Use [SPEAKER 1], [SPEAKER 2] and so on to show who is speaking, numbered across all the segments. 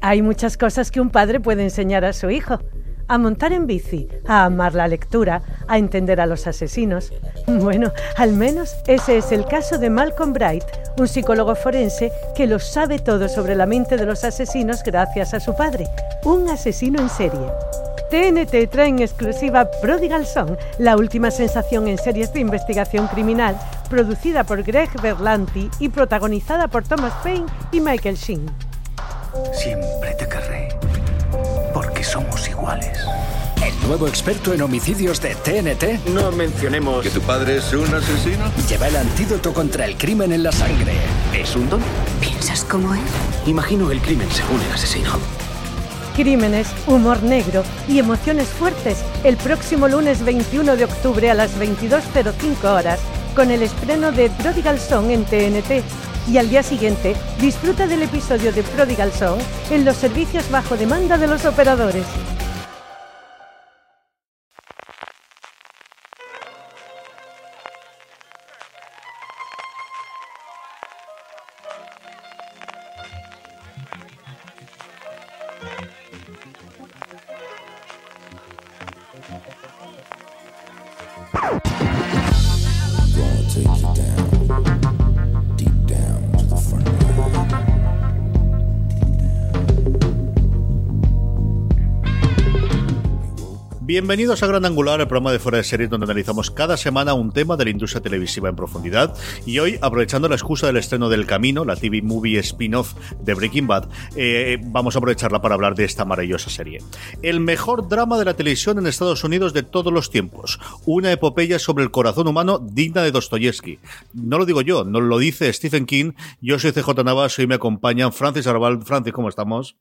[SPEAKER 1] Hay muchas cosas que un padre puede enseñar a su hijo. A montar en bici, a amar la lectura, a entender a los asesinos. Bueno, al menos ese es el caso de Malcolm Bright, un psicólogo forense que lo sabe todo sobre la mente de los asesinos gracias a su padre, un asesino en serie. TNT trae en exclusiva Prodigal Son, la última sensación en series de investigación criminal, producida por Greg Berlanti y protagonizada por Thomas Paine y Michael Sheen.
[SPEAKER 2] Siempre te querré. Porque somos iguales.
[SPEAKER 3] El nuevo experto en homicidios de TNT
[SPEAKER 4] No mencionemos
[SPEAKER 5] ¿Que tu padre es un asesino?
[SPEAKER 3] lleva el antídoto contra el crimen en la sangre.
[SPEAKER 4] es un don.
[SPEAKER 6] ¿Piensas como él?
[SPEAKER 4] Imagino el crimen según el asesino.
[SPEAKER 1] Crímenes, humor negro y emociones fuertes el próximo lunes 21 de octubre a las 22.05 horas con el estreno de Prodigal Song en TNT. Y al día siguiente disfruta del episodio de Prodigal Song en los servicios bajo demanda de los operadores.
[SPEAKER 7] Bienvenidos a Gran Angular, el programa de fuera de series donde analizamos cada semana un tema de la industria televisiva en profundidad. Y hoy, aprovechando la excusa del estreno del Camino, la TV Movie spin-off de Breaking Bad, eh, vamos a aprovecharla para hablar de esta maravillosa serie. El mejor drama de la televisión en Estados Unidos de todos los tiempos. Una epopeya sobre el corazón humano digna de Dostoyevsky. No lo digo yo, no lo dice Stephen King. Yo soy CJ Navas y me acompañan Francis Arbal. Francis, ¿cómo estamos?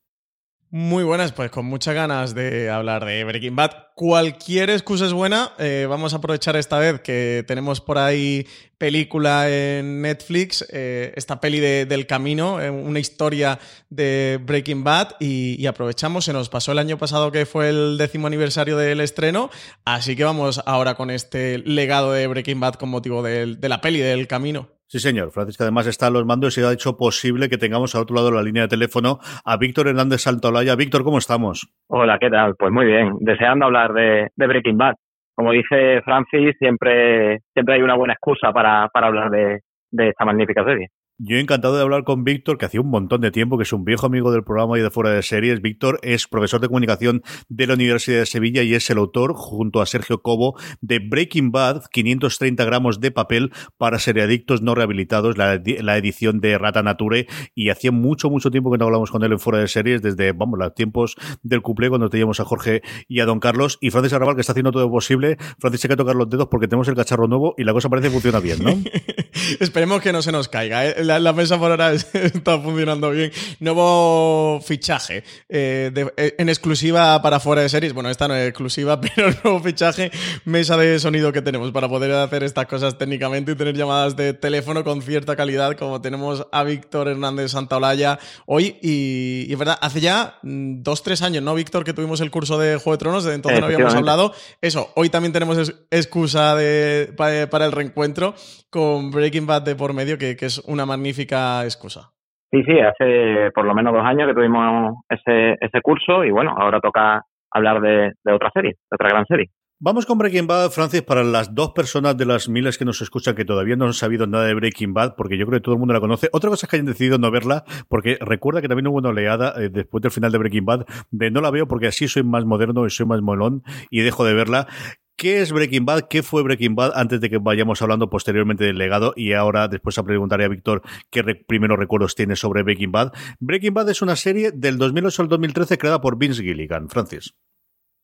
[SPEAKER 8] Muy buenas, pues con muchas ganas de hablar de Breaking Bad. Cualquier excusa es buena. eh, vamos a aprovechar esta vez que tenemos por ahí película en Netflix, eh, esta peli de- del camino, eh, una historia de Breaking Bad y, aprovechamos, se nos pasó el año pasado que fue el décimo aniversario del estreno, así que vamos ahora con este legado de Breaking Bad con motivo del- de la peli del camino.
[SPEAKER 7] Sí, señor. Francis, que además está a los mandos y ha hecho posible que tengamos al otro lado la línea de teléfono a Víctor Hernández Santolaya. Víctor, ¿cómo estamos?
[SPEAKER 9] Hola, ¿qué tal? Pues muy bien, deseando hablar de, de Breaking Bad. Como dice Francis, siempre, siempre hay una buena excusa para, para hablar de, de esta magnífica serie.
[SPEAKER 7] Yo encantado de hablar con Víctor, que hacía un montón de tiempo, que es un viejo amigo del programa y de fuera de series. Víctor es profesor de comunicación de la Universidad de Sevilla y es el autor, junto a Sergio Cobo, de Breaking Bad, 530 gramos de papel para seriadictos no rehabilitados, la, edi- la edición de Rata Nature. Y hacía mucho, mucho tiempo que no hablamos con él en fuera de series, desde, vamos, los tiempos del cuplé, cuando teníamos a Jorge y a Don Carlos. Y Francis Arrabal, que está haciendo todo lo posible. Francis, hay que tocar los dedos porque tenemos el cacharro nuevo y la cosa parece que funciona bien, ¿no?
[SPEAKER 8] Esperemos que no se nos caiga. ¿eh? La, la mesa por ahora es- está funcionando bien. Nuevo fichaje eh, de- eh, en exclusiva para fuera de series. Bueno, esta no es exclusiva, pero el nuevo fichaje, mesa de sonido que tenemos para poder hacer estas cosas técnicamente y tener llamadas de teléfono con cierta calidad, como tenemos a Víctor Hernández Santaolalla hoy. Y, y es verdad, hace ya mm, dos, tres años, ¿no, Víctor? Que tuvimos el curso de Juego de Tronos, desde entonces no habíamos hablado. Eso, hoy también tenemos excusa de, pa- para el reencuentro con Breaking Bad de por medio, que, que es una magnífica excusa.
[SPEAKER 9] Sí, sí, hace por lo menos dos años que tuvimos ese, ese curso y bueno, ahora toca hablar de, de otra serie, de otra gran serie.
[SPEAKER 7] Vamos con Breaking Bad, Francis, para las dos personas de las miles que nos escuchan que todavía no han sabido nada de Breaking Bad, porque yo creo que todo el mundo la conoce. Otra cosa es que hayan decidido no verla, porque recuerda que también hubo una oleada eh, después del final de Breaking Bad de no la veo porque así soy más moderno y soy más molón y dejo de verla. ¿Qué es Breaking Bad? ¿Qué fue Breaking Bad? Antes de que vayamos hablando posteriormente del legado y ahora después a preguntaré a Víctor qué primeros recuerdos tiene sobre Breaking Bad. Breaking Bad es una serie del 2008 al 2013 creada por Vince Gilligan. Francis.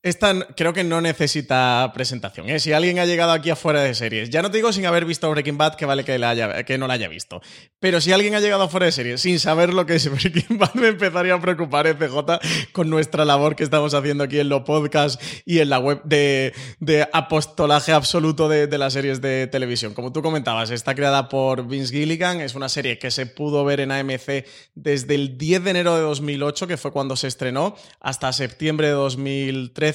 [SPEAKER 8] Esta creo que no necesita presentación. ¿eh? Si alguien ha llegado aquí afuera de series, ya no te digo sin haber visto Breaking Bad, que vale que, no la haya visto. Pero si alguien ha llegado afuera de series sin saber lo que es Breaking Bad, me empezaría a preocupar, FJ, con nuestra labor que estamos haciendo aquí en los podcasts y en la web de, apostolaje absoluto de, de, las series de televisión. Como tú comentabas, está creada por Vince Gilligan, es una serie que se pudo ver en AMC desde el 10 de enero de 2008, que fue cuando se estrenó, hasta septiembre de 2013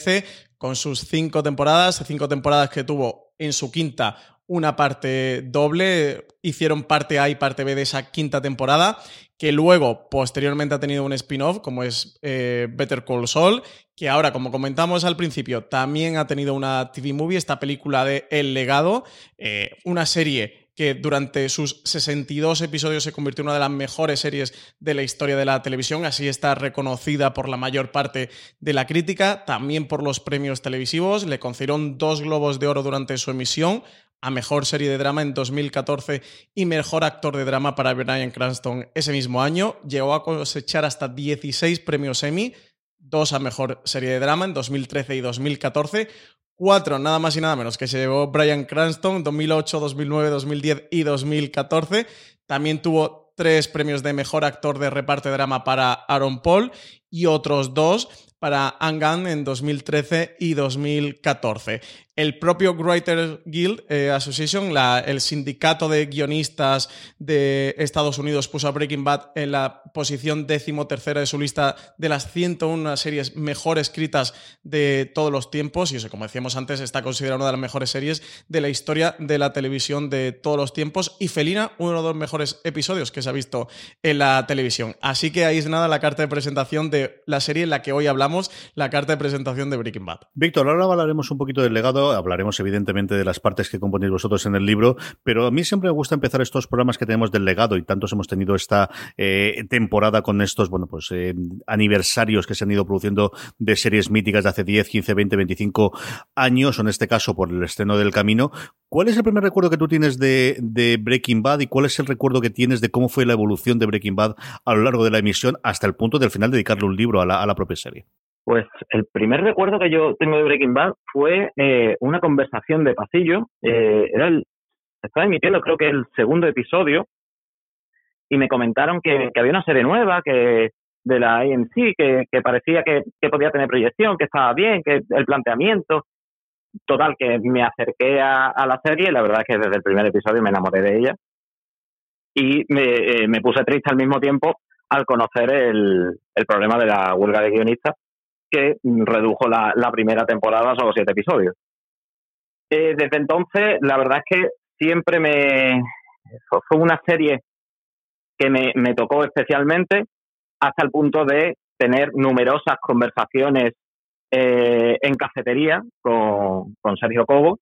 [SPEAKER 8] con sus cinco temporadas, cinco temporadas que tuvo en su quinta una parte doble, hicieron parte A y parte B de esa quinta temporada, que luego posteriormente ha tenido un spin-off como es eh, Better Call Saul, que ahora, como comentamos al principio, también ha tenido una TV movie, esta película de El legado, eh, una serie que durante sus 62 episodios se convirtió en una de las mejores series de la historia de la televisión, así está reconocida por la mayor parte de la crítica, también por los premios televisivos, le concedieron dos globos de oro durante su emisión, a mejor serie de drama en 2014 y mejor actor de drama para Brian Cranston ese mismo año, llegó a cosechar hasta 16 premios Emmy, dos a mejor serie de drama en 2013 y 2014, Cuatro, nada más y nada menos, que se llevó Brian Cranston 2008, 2009, 2010 y 2014. También tuvo tres premios de mejor actor de reparto de drama para Aaron Paul y otros dos para Angan en 2013 y 2014. El propio Writers Guild eh, Association, el sindicato de guionistas de Estados Unidos, puso a Breaking Bad en la posición decimotercera de su lista de las 101 series mejor escritas de todos los tiempos. Y eso, como decíamos antes, está considerada una de las mejores series de la historia de la televisión de todos los tiempos. Y Felina, uno de los mejores episodios que se ha visto en la televisión. Así que ahí es nada la carta de presentación de la serie en la que hoy hablamos, la carta de presentación de Breaking Bad.
[SPEAKER 7] Víctor, ahora hablaremos un poquito del legado hablaremos evidentemente de las partes que componéis vosotros en el libro, pero a mí siempre me gusta empezar estos programas que tenemos del legado y tantos hemos tenido esta eh, temporada con estos, bueno, pues eh, aniversarios que se han ido produciendo de series míticas de hace 10, 15, 20, 25 años, o en este caso por el estreno del Camino. ¿Cuál es el primer recuerdo que tú tienes de, Breaking Bad y cuál es el recuerdo que tienes de cómo fue la evolución de Breaking Bad a lo largo de la emisión hasta el punto del final de dedicarle un libro a la propia serie?
[SPEAKER 9] Pues el primer recuerdo que yo tengo de Breaking Bad fue eh, una conversación de pasillo. Eh, era el, estaba emitiendo creo que el segundo episodio y me comentaron que, había una serie nueva que de la AMC que, que parecía que, podía tener proyección, que estaba bien, que el planteamiento. Total, que me acerqué a, la serie y la verdad es que desde el primer episodio me enamoré de ella y me, eh, me puse triste al mismo tiempo al conocer el, el problema de la huelga de guionistas que redujo la, primera temporada a solo siete episodios. Eh, desde entonces, la verdad es que siempre me. Fue una serie que me, tocó especialmente hasta el punto de tener numerosas conversaciones eh, en cafetería con, con, Sergio Cobo,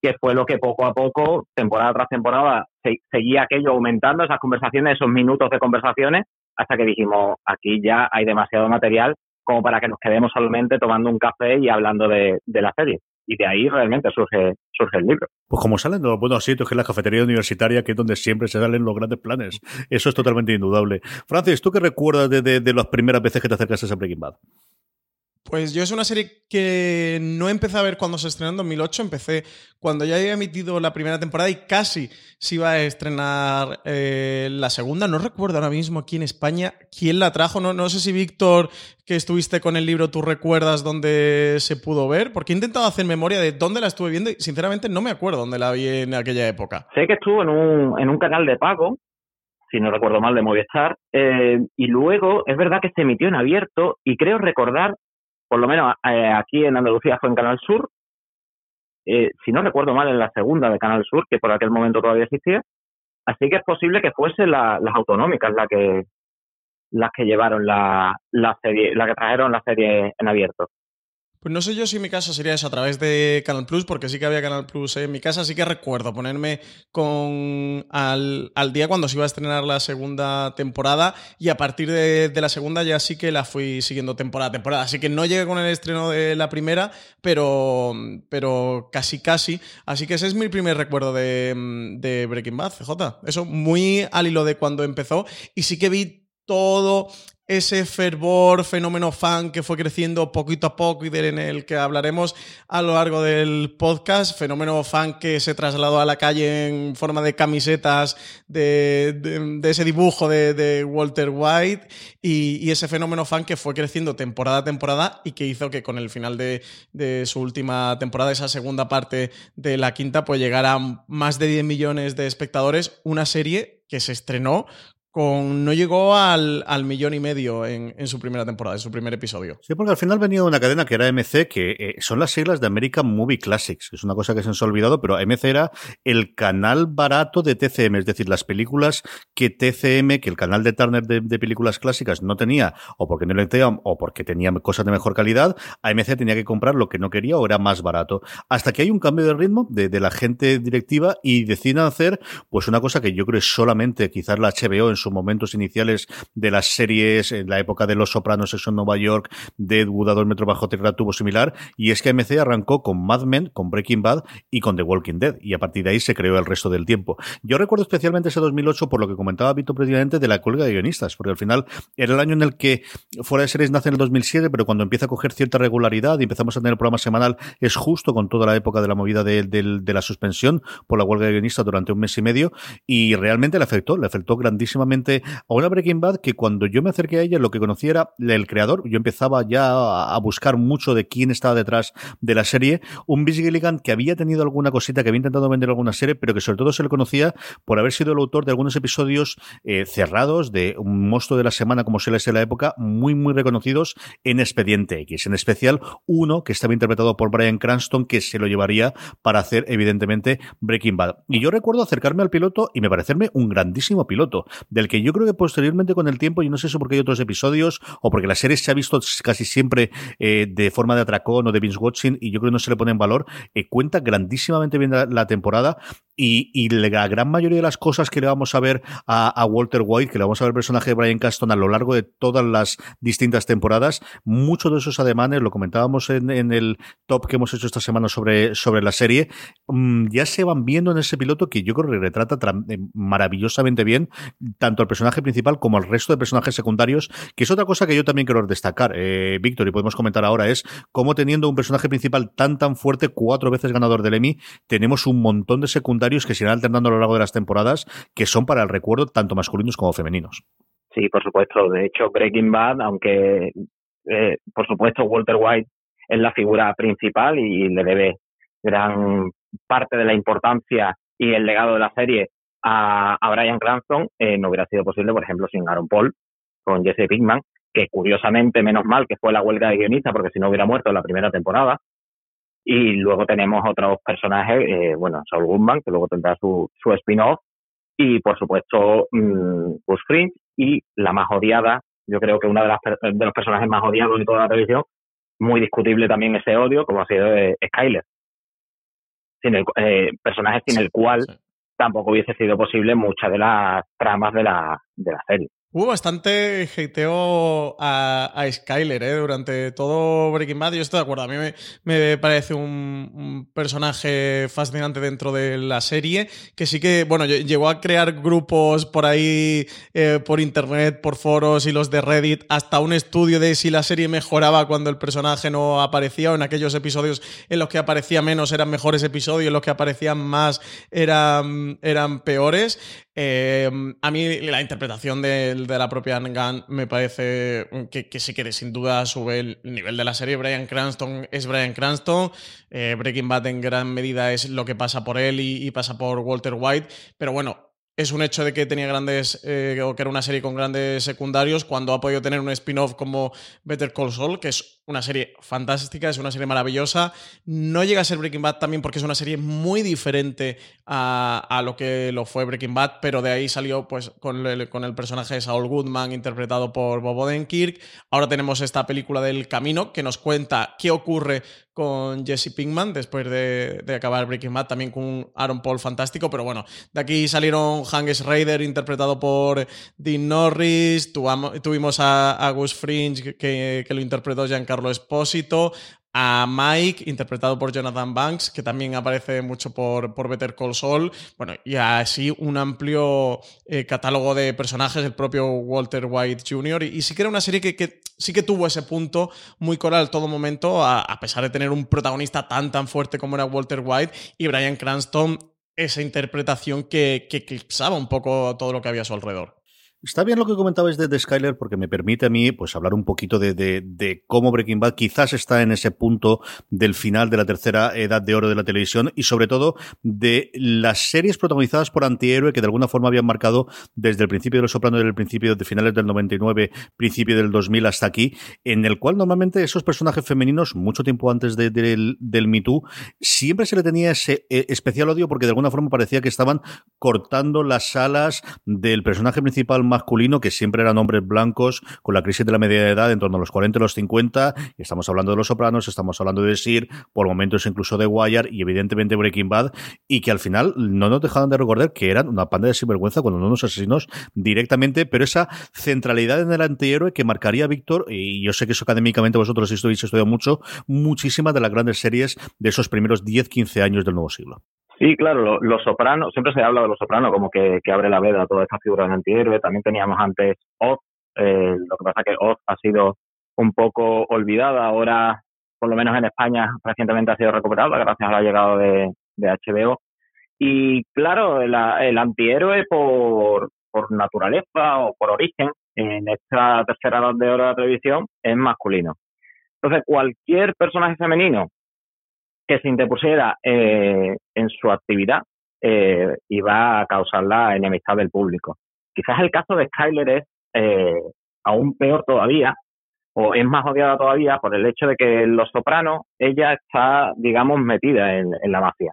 [SPEAKER 9] que fue lo que poco a poco, temporada tras temporada, seguía aquello aumentando, esas conversaciones, esos minutos de conversaciones, hasta que dijimos, aquí ya hay demasiado material como para que nos quedemos solamente tomando un café y hablando de, la serie. Y de ahí realmente surge, surge el libro.
[SPEAKER 7] Pues como salen de los buenos sitios, que es la cafetería universitaria, que es donde siempre se salen los grandes planes. Eso es totalmente indudable. Francis, ¿tú qué recuerdas de, de, las primeras veces que te acercas a Breaking Bad?
[SPEAKER 8] Pues yo es una serie que no empecé a ver cuando se estrenó en 2008, empecé cuando ya había emitido la primera temporada y casi se iba a estrenar eh, la segunda. No recuerdo ahora mismo aquí en España quién la trajo. No, no sé si Víctor, que estuviste con el libro, tú recuerdas dónde se pudo ver, porque he intentado hacer memoria de dónde la estuve viendo y sinceramente no me acuerdo dónde la vi en aquella época.
[SPEAKER 9] Sé que estuvo en un, en un canal de pago si no recuerdo mal, de Movistar. Eh, y luego es verdad que se emitió en abierto y creo recordar por lo menos eh, aquí en Andalucía fue en Canal Sur, eh, si no recuerdo mal, en la segunda de Canal Sur, que por aquel momento todavía existía. Así que es posible que fuesen las autonómicas las que las que llevaron la, la serie, la que trajeron la serie en abierto.
[SPEAKER 8] Pues no sé yo si mi caso sería eso a través de Canal Plus, porque sí que había Canal Plus en mi casa, sí que recuerdo ponerme con al, día cuando se iba a estrenar la segunda temporada y a partir de, la segunda ya sí que la fui siguiendo temporada a temporada. Así que no llegué con el estreno de la primera, pero, pero casi casi. Así que ese es mi primer recuerdo de, de Breaking Bad, CJ. Eso muy al hilo de cuando empezó y sí que vi todo ese fervor, fenómeno fan que fue creciendo poquito a poco y en el que hablaremos a lo largo del podcast. Fenómeno fan que se trasladó a la calle en forma de camisetas de, ese dibujo de, Walter White y, ese fenómeno fan que fue creciendo temporada a temporada y que hizo que con el final de, de su última temporada, esa segunda parte de la quinta, pues llegara a más de 10 millones de espectadores, una serie que se estrenó con no llegó al, millón y medio en, su primera temporada, en su primer episodio.
[SPEAKER 7] Sí, porque al final venía de una cadena que era MC, que eh, son las siglas de American Movie Classics, es una cosa que se nos ha olvidado, pero MC era el canal barato de TCM, es decir, las películas que TCM, que el canal de Turner de, películas clásicas no tenía, o porque no le tenía, o porque tenía cosas de mejor calidad, AMC tenía que comprar lo que no quería o era más barato. Hasta que hay un cambio de ritmo de, de la gente directiva y deciden hacer pues una cosa que yo creo es solamente quizás la HBO en sus momentos iniciales de las series, en la época de Los Sopranos, eso en Nueva York, de Ed Wood a Metro Bajo Tierra tuvo similar, y es que AMC arrancó con Mad Men, con Breaking Bad y con The Walking Dead, y a partir de ahí se creó el resto del tiempo. Yo recuerdo especialmente ese 2008 por lo que comentaba Vito previamente de la cuelga de guionistas, porque al final era el año en el que Fuera de Series nace en el 2007, pero cuando empieza a coger cierta regularidad y empezamos a tener el programa semanal, es justo con toda la época de la movida de, de la suspensión por la huelga de guionistas durante un mes y medio, y realmente le afectó, le afectó grandísimamente a una Breaking Bad que cuando yo me acerqué a ella, lo que conocía era el creador. Yo empezaba ya a buscar mucho de quién estaba detrás de la serie. Un Vince Gilligan que había tenido alguna cosita, que había intentado vender alguna serie, pero que sobre todo se le conocía por haber sido el autor de algunos episodios eh, cerrados de un monstruo de la semana, como se les en la época, muy, muy reconocidos en Expediente X. En especial, uno que estaba interpretado por Brian Cranston, que se lo llevaría para hacer, evidentemente, Breaking Bad. Y yo recuerdo acercarme al piloto y me parecerme un grandísimo piloto, del que yo creo que posteriormente con el tiempo, y no sé si porque hay otros episodios o porque la serie se ha visto casi siempre eh, de forma de atracón o de binge watching y yo creo que no se le pone en valor, eh, cuenta grandísimamente bien la, temporada y, la gran mayoría de las cosas que le vamos a ver a, Walter White, que le vamos a ver el personaje de Brian Caston a lo largo de todas las distintas temporadas, muchos de esos ademanes, lo comentábamos en, el top que hemos hecho esta semana sobre, sobre la serie, mm, ya se van viendo en ese piloto que yo creo que retrata eh, maravillosamente bien el personaje principal como el resto de personajes secundarios, que es otra cosa que yo también quiero destacar, eh, Víctor, y podemos comentar ahora, es cómo teniendo un personaje principal tan tan fuerte, cuatro veces ganador del Emmy, tenemos un montón de secundarios que se irán alternando a lo largo de las temporadas, que son para el recuerdo tanto masculinos como femeninos.
[SPEAKER 9] Sí, por supuesto. De hecho, Breaking Bad, aunque eh, por supuesto Walter White es la figura principal y le debe gran parte de la importancia y el legado de la serie a, a Brian Cranston, eh, no hubiera sido posible, por ejemplo, sin Aaron Paul, con Jesse Pinkman, que curiosamente, menos mal que fue la huelga de guionista, porque si no hubiera muerto en la primera temporada. Y luego tenemos otros personajes, eh, bueno, Saul Goodman, que luego tendrá su, su spin-off, y por supuesto, mmm, Fringe, y la más odiada, yo creo que una de, las, de los personajes más odiados de toda la televisión, muy discutible también ese odio, como ha sido eh, Skyler. Sin el, eh, personaje sin el cual tampoco hubiese sido posible muchas de las tramas de la, de la serie.
[SPEAKER 8] Hubo bastante hateo a, a Skyler ¿eh? durante todo Breaking Bad. Yo estoy de acuerdo. A mí me, parece un, personaje fascinante dentro de la serie. Que sí que, bueno, llegó a crear grupos por ahí, eh, por internet, por foros y los de Reddit, hasta un estudio de si la serie mejoraba cuando el personaje no aparecía o en aquellos episodios en los que aparecía menos eran mejores episodios, en los que aparecían más eran, eran peores. Eh, a mí la interpretación de, la propia Gunn me parece que, que, sí que sin duda sube el nivel de la serie. Brian Cranston es Brian Cranston. Eh, Breaking Bad en gran medida es lo que pasa por él y, pasa por Walter White. Pero bueno, es un hecho de que tenía grandes, eh, o que era una serie con grandes secundarios, cuando ha podido tener un spin-off como Better Call Saul, que es una serie fantástica, es una serie maravillosa. No llega a ser Breaking Bad también porque es una serie muy diferente a, lo que lo fue Breaking Bad, pero de ahí salió pues con el, con el personaje de Saul Goodman interpretado por Bob Odenkirk. Ahora tenemos esta película del camino que nos cuenta qué ocurre con Jesse Pinkman después de, de, acabar Breaking Bad, también con un Aaron Paul fantástico, pero bueno, de aquí salieron un Hank Schrader interpretado por Dean Norris, tuvimos a, a Gus Fringe que, que, lo interpretó Giancarlo Espósito, a Mike, interpretado por Jonathan Banks, que también aparece mucho por, por Better Call Saul. Bueno, y así un amplio eh, catálogo de personajes, el propio Walter White Jr. Y, sí que era una serie que, sí que tuvo ese punto muy coral todo momento, a, pesar de tener un protagonista tan tan fuerte como era Walter White y Brian Cranston, esa interpretación que, que eclipsaba un poco todo lo que había a su alrededor.
[SPEAKER 7] Está bien lo que comentabais de, de Skyler porque me permite a mí pues hablar un poquito de, de, cómo Breaking Bad quizás está en ese punto del final de la tercera edad de oro de la televisión y sobre todo de las series protagonizadas por antihéroe que de alguna forma habían marcado desde el principio de Los Sopranos, desde el principio de finales del 99, principio del 2000 hasta aquí, en el cual normalmente esos personajes femeninos, mucho tiempo antes de, del, del Me Too, siempre se le tenía ese eh, especial odio porque de alguna forma parecía que estaban cortando las alas del personaje principal masculino, que siempre eran hombres blancos, con la crisis de la media edad en torno a los 40 y los 50, y estamos hablando de Los Sopranos, estamos hablando de Sir, por momentos incluso de Wire, y evidentemente Breaking Bad, y que al final no nos dejaban de recordar que eran una panda de sinvergüenza cuando no unos asesinos directamente, pero esa centralidad en el antihéroe que marcaría Víctor, y yo sé que eso académicamente vosotros habéis estudiado mucho, muchísimas de las grandes series de esos primeros 10-15 años del nuevo siglo.
[SPEAKER 9] Sí, claro, Los Sopranos, siempre se habla de Los Sopranos como que, abre la veda a toda esta figura de antihéroe. También teníamos antes Oz, eh, lo que pasa es que Oz ha sido un poco olvidada. Ahora, por lo menos en España, recientemente ha sido recuperada gracias a la llegada de, HBO. Y claro, el, antihéroe por, por naturaleza o por origen en esta tercera edad de oro de televisión es masculino. Entonces, cualquier personaje femenino que se interpusiera eh, en su actividad eh, iba a causar la enemistad del público. Quizás el caso de Skyler es eh, aún peor todavía, o es más odiada todavía por el hecho de que en Los Sopranos ella está, digamos, metida en, la mafia,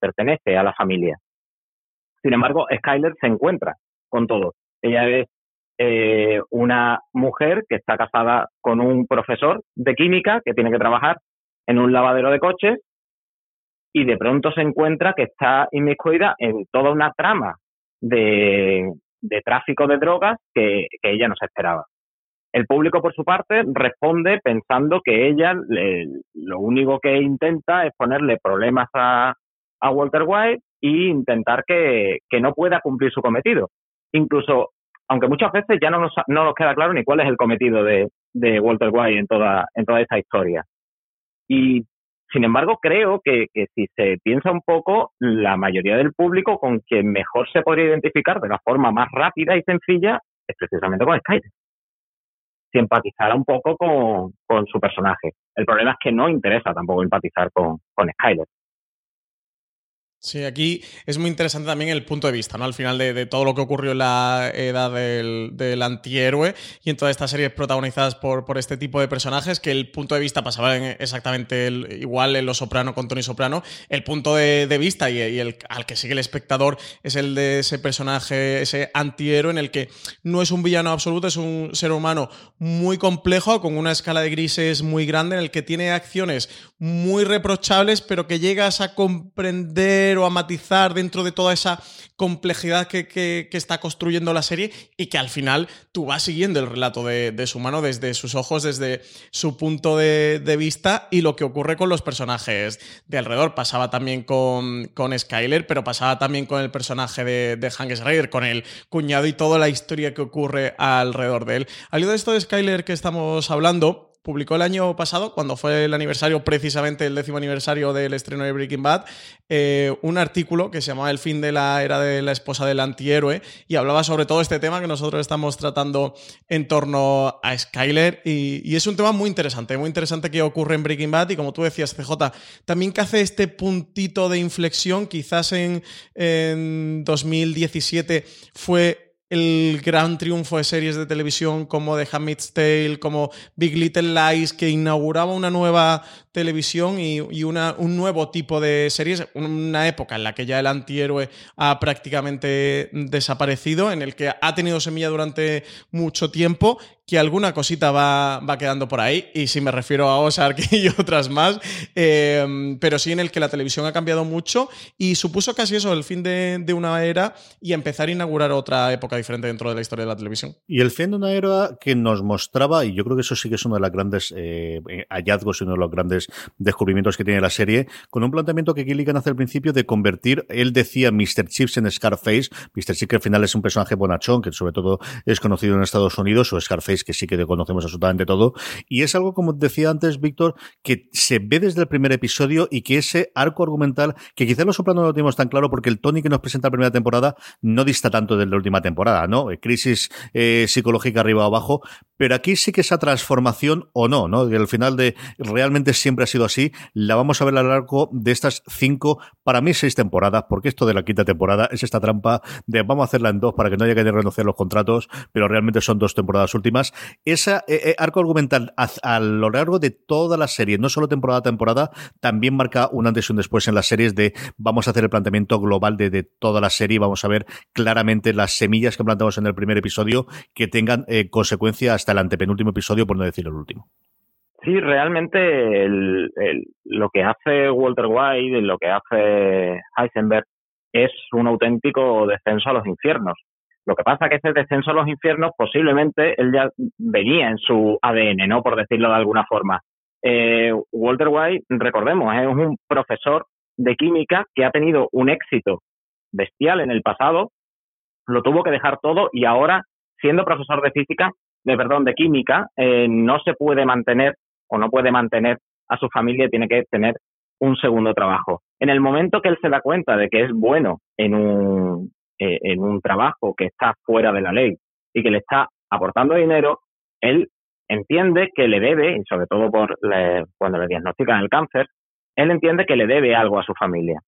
[SPEAKER 9] pertenece a la familia. Sin embargo, Skyler se encuentra con todo. Ella es una mujer que está casada con un profesor de química que tiene que trabajar en un lavadero de coches y de pronto se encuentra que está inmiscuida en toda una trama de, tráfico de drogas que, ella no se esperaba. El público, por su parte, responde pensando que ella lo único que intenta es ponerle problemas a, Walter White e intentar que, no pueda cumplir su cometido. Incluso, aunque muchas veces ya no nos, no nos queda claro ni cuál es el cometido de, de Walter White en toda, en toda esta historia. Y sin embargo, creo que, si se piensa un poco, la mayoría del público con quien mejor se podría identificar de la forma más rápida y sencilla es precisamente con Skyler. Si empatizara un poco con, su personaje. El problema es que no interesa tampoco empatizar con, con Skyler.
[SPEAKER 8] Sí, aquí es muy interesante también el punto de vista, ¿no? Al final de, todo lo que ocurrió en la edad del, antihéroe y en todas estas series protagonizadas por, por, este tipo de personajes, que el punto de vista pasaba exactamente igual en Los Soprano con Tony Soprano. El punto de, vista y, el, al que sigue el espectador es el de ese personaje, ese antihéroe en el que no es un villano absoluto, es un ser humano muy complejo, con una escala de grises muy grande, en el que tiene acciones muy reprochables, pero que llegas a comprender a matizar dentro de toda esa complejidad que, está construyendo la serie y que al final tú vas siguiendo el relato de, su mano desde sus ojos, desde su punto de, vista y lo que ocurre con los personajes de alrededor. Pasaba también con, con Skyler, pero pasaba también con el personaje de, de Hank Schrader, con el cuñado y toda la historia que ocurre alrededor de él. Al de esto de Skyler que estamos hablando, publicó el año pasado, cuando fue el aniversario, precisamente el décimo aniversario del estreno de Breaking Bad, eh, un artículo que se llamaba El fin de la era de la esposa del antihéroe y hablaba sobre todo este tema que nosotros estamos tratando en torno a Skyler y, es un tema muy interesante, muy interesante que ocurre en Breaking Bad y como tú decías, CJ, también que hace este puntito de inflexión, quizás en, en 2017 fue el gran triunfo de series de televisión como The Handmaid's Tale, como Big Little Lies, que inauguraba una nueva televisión y, un nuevo tipo de series, una época en la que ya el antihéroe ha prácticamente desaparecido, en el que ha tenido semilla durante mucho tiempo que alguna cosita va, va quedando por ahí, y si me refiero a Ozark y otras más, eh, pero sí en el que la televisión ha cambiado mucho y supuso casi eso, el fin de, una era y empezar a inaugurar otra época diferente dentro de la historia de la televisión.
[SPEAKER 7] Y el fin de una era que nos mostraba, y yo creo que eso sí que es uno de los grandes eh, hallazgos y uno de los grandes descubrimientos que tiene la serie, con un planteamiento que Gilligan hace al principio de convertir, él decía Mr. Chips en Scarface, Mr. Chips que al final es un personaje bonachón, que sobre todo es conocido en Estados Unidos, o Scarface que sí que conocemos absolutamente todo, y es algo, como decía antes Víctor, que se ve desde el primer episodio y que ese arco argumental, que quizás los sopranos no lo tenemos tan claro porque el Tony que nos presenta la primera temporada no dista tanto de la última temporada, ¿no? Crisis eh, psicológica arriba o abajo, pero aquí sí que esa transformación o no, ¿no? Que al final de realmente siempre ha sido así, la vamos a ver a lo largo de estas cinco, para mí seis temporadas, porque esto de la quinta temporada es esta trampa de vamos a hacerla en dos para que no haya que renunciar los contratos, pero realmente son dos temporadas últimas. Ese eh, eh, arco argumental a, lo largo de toda la serie, no solo temporada a temporada, también marca un antes y un después en las series de vamos a hacer el planteamiento global de, toda la serie, vamos a ver claramente las semillas que plantamos en el primer episodio que tengan eh, consecuencias hasta el antepenúltimo episodio, por no decir el último.
[SPEAKER 9] Sí, realmente el, lo que hace Walter White, lo que hace Heisenberg, es un auténtico descenso a los infiernos. Lo que pasa es que ese descenso a los infiernos posiblemente él ya venía en su ADN, ¿no? Por decirlo de alguna forma. Eh, Walter White, recordemos, es un profesor de química que ha tenido un éxito bestial en el pasado, lo tuvo que dejar todo y ahora, siendo profesor de física, de perdón, de química, eh, no se puede mantener o no puede mantener a su familia tiene que tener un segundo trabajo. En el momento que él se da cuenta de que es bueno en un, eh, en un trabajo que está fuera de la ley y que le está aportando dinero, él entiende que le debe, y sobre todo por le, cuando le diagnostican el cáncer, él entiende que le debe algo a su familia.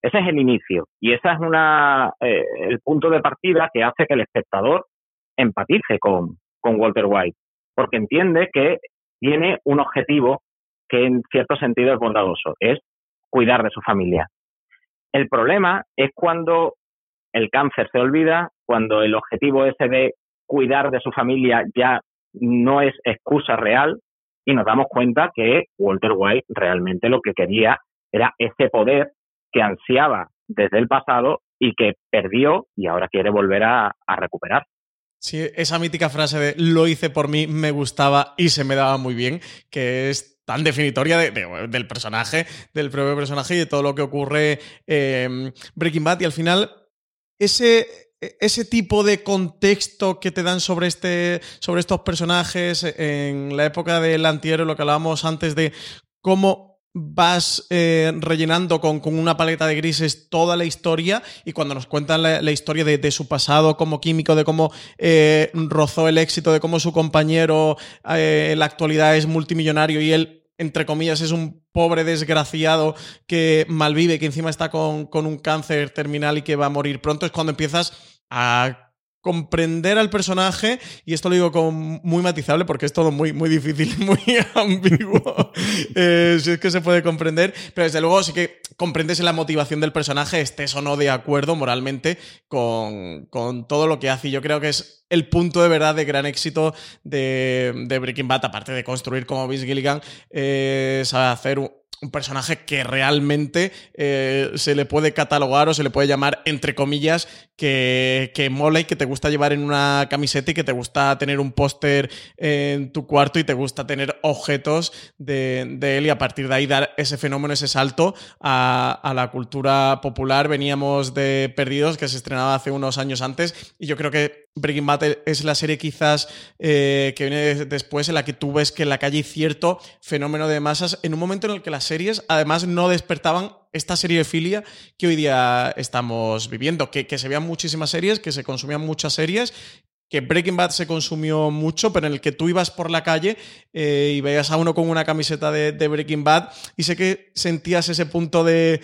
[SPEAKER 9] Ese es el inicio y ese es una, eh, el punto de partida que hace que el espectador empatice con, con Walter White, porque entiende que tiene un objetivo que en cierto sentido es bondadoso, es cuidar de su familia. El problema es cuando el cáncer se olvida, cuando el objetivo ese de cuidar de su familia ya no es excusa real y nos damos cuenta que Walter White realmente lo que quería era ese poder que ansiaba desde el pasado y que perdió y ahora quiere volver a, a recuperar.
[SPEAKER 8] Sí, esa mítica frase de lo hice por mí, me gustaba y se me daba muy bien, que es tan definitoria de, de, del personaje, del propio personaje y de todo lo que ocurre en eh, Breaking Bad. Y al final, ese, ese tipo de contexto que te dan sobre, este, sobre estos personajes en la época del antihéroe, lo que hablábamos antes de cómo vas eh, rellenando con, con, una paleta de grises toda la historia y cuando nos cuentan la, historia de, de, su pasado como químico, de cómo eh, rozó el éxito, de cómo su compañero eh, en la actualidad es multimillonario y él entre comillas, es un pobre desgraciado que malvive, que encima está con, con un cáncer terminal y que va a morir pronto, es cuando empiezas a comprender al personaje, y esto lo digo como muy matizable porque es todo muy, muy difícil, muy ambiguo, eh, si es que se puede comprender, pero desde luego sí que comprendes en la motivación del personaje, estés o no de acuerdo moralmente con, con, todo lo que hace, y yo creo que es el punto de verdad de gran éxito de, Breaking Bad, aparte de construir como Vince Gilligan, eh, sabe hacer un, personaje que realmente eh, se le puede catalogar o se le puede llamar, entre comillas, que, que, mola y que te gusta llevar en una camiseta y que te gusta tener un póster en tu cuarto y te gusta tener objetos de, de, él y a partir de ahí dar ese fenómeno, ese salto a, a, la cultura popular. Veníamos de Perdidos, que se estrenaba hace unos años antes, y yo creo que Breaking Bad es la serie quizás eh, que viene después en la que tú ves que en la calle hay cierto fenómeno de masas. En un momento en el que las series además no despertaban esta seriefilia que hoy día estamos viviendo, que, que se veían muchísimas series, que se consumían muchas series que Breaking Bad se consumió mucho, pero en el que tú ibas por la calle eh, y veías a uno con una camiseta de, Breaking Bad y sé que sentías ese punto de,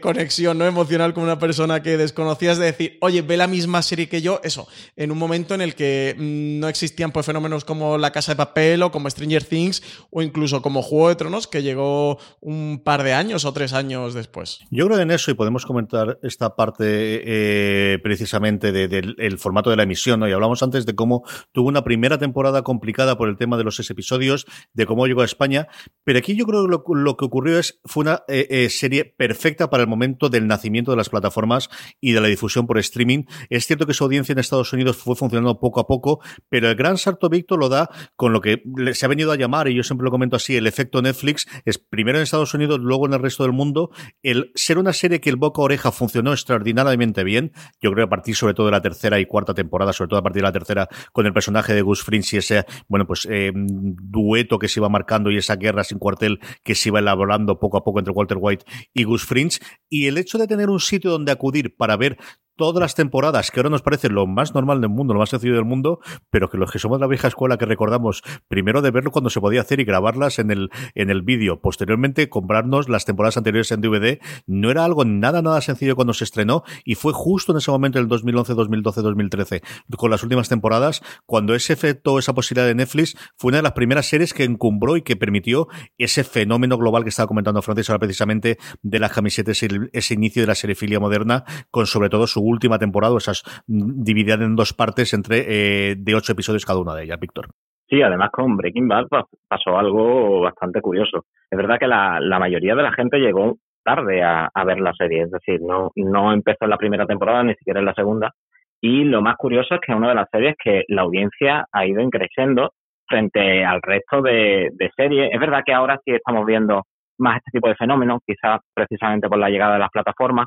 [SPEAKER 8] conexión ¿no? emocional con una persona que desconocías, de decir, oye, ve la misma serie que yo, eso, en un momento en el que mm, no existían pues, fenómenos como La Casa de Papel o como Stranger Things o incluso como Juego de Tronos, que llegó un par de años o tres años después.
[SPEAKER 7] Yo creo que en eso, y podemos comentar esta parte eh, precisamente del de, de, formato de la emisión, ¿no? y hablamos antes de cómo tuvo una primera temporada complicada por el tema de los seis episodios, de cómo llegó a España, pero aquí yo creo que lo, que ocurrió es, fue una eh, eh, serie perfecta para el momento del nacimiento de las plataformas y de la difusión por streaming. Es cierto que su audiencia en Estados Unidos fue funcionando poco a poco, pero el gran salto Víctor lo da con lo que se ha venido a llamar, y yo siempre lo comento así, el efecto Netflix, es primero en Estados Unidos, luego en el resto del mundo, el ser una serie que el boca oreja funcionó extraordinariamente bien, yo creo a partir sobre todo de la tercera y cuarta temporada, sobre todo a partir la tercera, con el personaje de Gus Fring y ese, bueno, pues eh, dueto que se iba marcando y esa guerra sin cuartel que se iba elaborando poco a poco entre Walter White y Gus Fringe, y el hecho de tener un sitio donde acudir para ver todas las temporadas, que ahora nos parece lo más normal del mundo, lo más sencillo del mundo, pero que los que somos la vieja escuela que recordamos primero de verlo cuando se podía hacer y grabarlas en el, en el vídeo, posteriormente comprarnos las temporadas anteriores en DVD, no era algo nada, nada sencillo cuando se estrenó y fue justo en ese momento, el 2011, 2012, 2013, con las últimas temporadas, cuando ese efecto, esa posibilidad de Netflix fue una de las primeras series que encumbró y que permitió ese fenómeno global que estaba comentando Francis ahora precisamente de las camisetas, ese inicio de la serifilia moderna, con sobre todo su última temporada, esas divididas en dos partes entre eh, de ocho episodios cada una de ellas, Víctor.
[SPEAKER 9] Sí, además con Breaking Bad pasó algo bastante curioso. Es verdad que la, mayoría de la gente llegó tarde a, ver la serie, es decir, no, no empezó en la primera temporada, ni siquiera en la segunda. Y lo más curioso es que es una de las series que la audiencia ha ido creciendo frente al resto de, de series. Es verdad que ahora sí estamos viendo más este tipo de fenómenos, quizás precisamente por la llegada de las plataformas,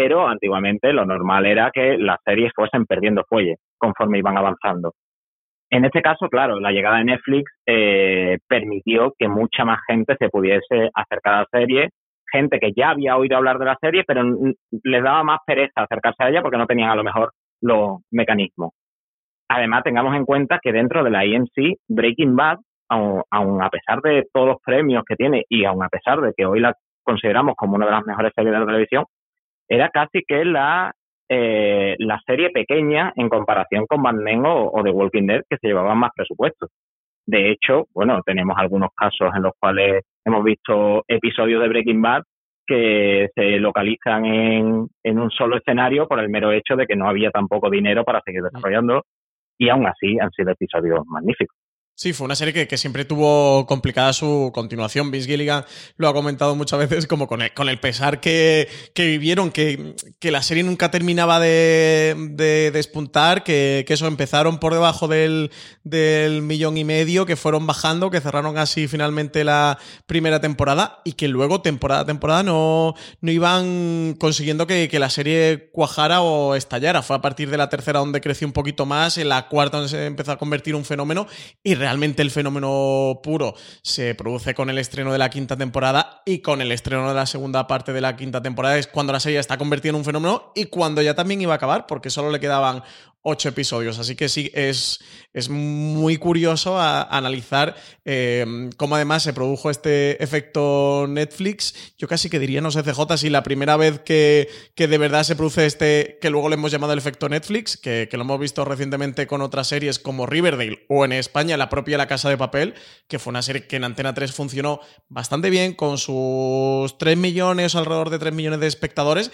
[SPEAKER 9] pero antiguamente lo normal era que las series fuesen perdiendo fuelle conforme iban avanzando. En este caso, claro, la llegada de Netflix eh, permitió que mucha más gente se pudiese acercar a la serie, gente que ya había oído hablar de la serie, pero les daba más pereza acercarse a ella porque no tenían a lo mejor los mecanismos. Además, tengamos en cuenta que dentro de la IMC, Breaking Bad, aun a pesar de todos los premios que tiene y aun a pesar de que hoy la consideramos como una de las mejores series de la televisión, era casi que la, eh, la serie pequeña en comparación con Batman o, o The Walking Dead que se llevaban más presupuesto. De hecho, bueno, tenemos algunos casos en los cuales hemos visto episodios de Breaking Bad que se localizan en, en un solo escenario por el mero hecho de que no había tampoco dinero para seguir desarrollando y aún así han sido episodios magníficos.
[SPEAKER 8] Sí, fue una serie que, siempre tuvo complicada su continuación. Vince Gilligan lo ha comentado muchas veces como con el, con el pesar que, vivieron, que, la serie nunca terminaba de, despuntar, que, eso empezaron por debajo del, millón y medio, que fueron bajando, que cerraron así finalmente la primera temporada y que luego temporada a temporada no, no iban consiguiendo que, que la serie cuajara o estallara. Fue a partir de la tercera donde creció un poquito más, en la cuarta donde se empezó a convertir un fenómeno y realmente realmente el fenómeno puro se produce con el estreno de la quinta temporada y con el estreno de la segunda parte de la quinta temporada es cuando la serie está convertida en un fenómeno y cuando ya también iba a acabar porque solo le quedaban ocho episodios. Así que sí, es, es muy curioso analizar eh, cómo además se produjo este efecto Netflix. Yo casi que diría, no sé, CJ, si la primera vez que, que de verdad se produce este, que luego le hemos llamado el efecto Netflix, que, que, lo hemos visto recientemente con otras series como Riverdale o en España la propia La Casa de Papel, que fue una serie que en Antena 3 funcionó bastante bien con sus 3 millones, alrededor de 3 millones de espectadores,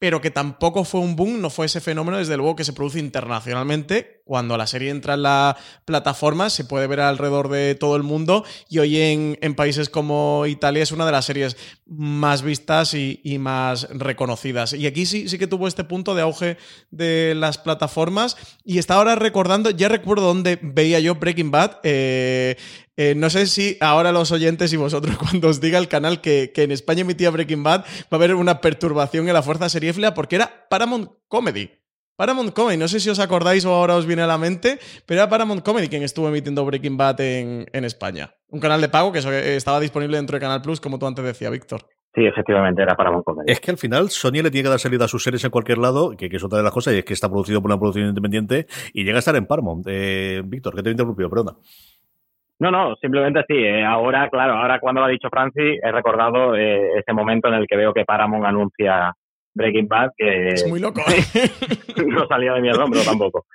[SPEAKER 8] pero que tampoco fue un boom, no fue ese fenómeno, desde luego, que se produce internacionalmente. Cuando la serie entra en la plataforma, se puede ver alrededor de todo el mundo y hoy en, países como Italia es una de las series más vistas y, más reconocidas. Y aquí sí, sí que tuvo este punto de auge de las plataformas y está ahora recordando, ya recuerdo dónde veía yo Breaking Bad, eh, eh, no sé si ahora los oyentes y vosotros, cuando os diga el canal que, en España emitía Breaking Bad, va a haber una perturbación en la fuerza seriéfila porque era Paramount Comedy. Paramount Comedy, no sé si os acordáis o ahora os viene a la mente, pero era Paramount Comedy quien estuvo emitiendo Breaking Bad en, España. Un canal de pago que estaba disponible dentro de Canal Plus, como tú antes decías, Víctor.
[SPEAKER 9] Sí, efectivamente, era Paramount Comedy.
[SPEAKER 7] Es que al final Sony le tiene que dar salida a sus series en cualquier lado, que, es otra de las cosas, y es que está producido por una producción independiente y llega a estar en Paramount. Eh, Víctor, ¿qué te interrumpió? Perdona.
[SPEAKER 9] No, no, simplemente sí. Eh, ahora, claro, ahora cuando lo ha dicho Francis, he recordado eh, ese momento en el que veo que Paramount anuncia Breaking Bad, que
[SPEAKER 8] es muy loco.
[SPEAKER 9] no salía de mi asombro tampoco.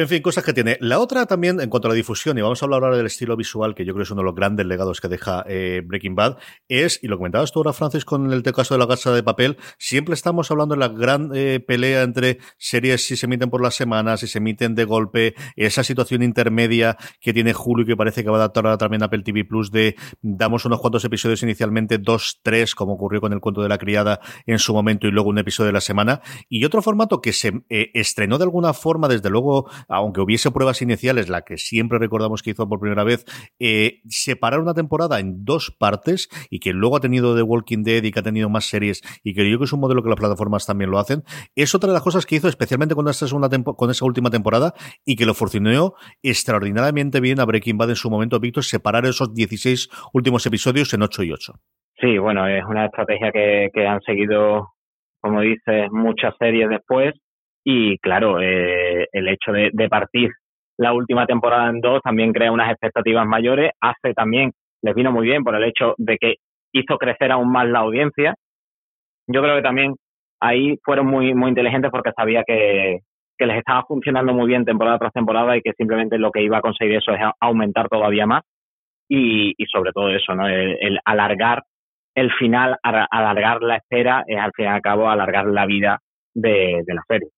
[SPEAKER 7] En fin, cosas que tiene. La otra también, en cuanto a la difusión, y vamos a hablar ahora del estilo visual, que yo creo que es uno de los grandes legados que deja eh, Breaking Bad, es, y lo comentabas tú ahora, Francis, con el caso de la casa de papel, siempre estamos hablando de la gran eh, pelea entre series si se emiten por las semanas, si se emiten de golpe, esa situación intermedia que tiene Julio y que parece que va a adaptar ahora también Apple TV Plus de damos unos cuantos episodios inicialmente, dos, tres, como ocurrió con el cuento de la criada en su momento, y luego un episodio de la semana. Y otro formato que se eh, estrenó de alguna forma, desde luego, aunque hubiese pruebas iniciales, la que siempre recordamos que hizo por primera vez, eh, separar una temporada en dos partes y que luego ha tenido The Walking Dead y que ha tenido más series y que yo creo que es un modelo que las plataformas también lo hacen, es otra de las cosas que hizo especialmente con esa, segunda con esa última temporada y que lo funcionó extraordinariamente bien a Breaking Bad en su momento, Víctor, separar esos 16 últimos episodios en 8 y 8.
[SPEAKER 9] Sí, bueno, es una estrategia que, que han seguido, como dices, muchas series después y claro, eh, el hecho de, partir la última temporada en dos también crea unas expectativas mayores, hace también, les vino muy bien por el hecho de que hizo crecer aún más la audiencia. Yo creo que también ahí fueron muy, muy inteligentes porque sabía que, que les estaba funcionando muy bien temporada tras temporada y que simplemente lo que iba a conseguir eso es aumentar todavía más y, sobre todo eso, ¿no? El, alargar el final, alargar la espera es al fin y al cabo alargar la vida de, de la serie.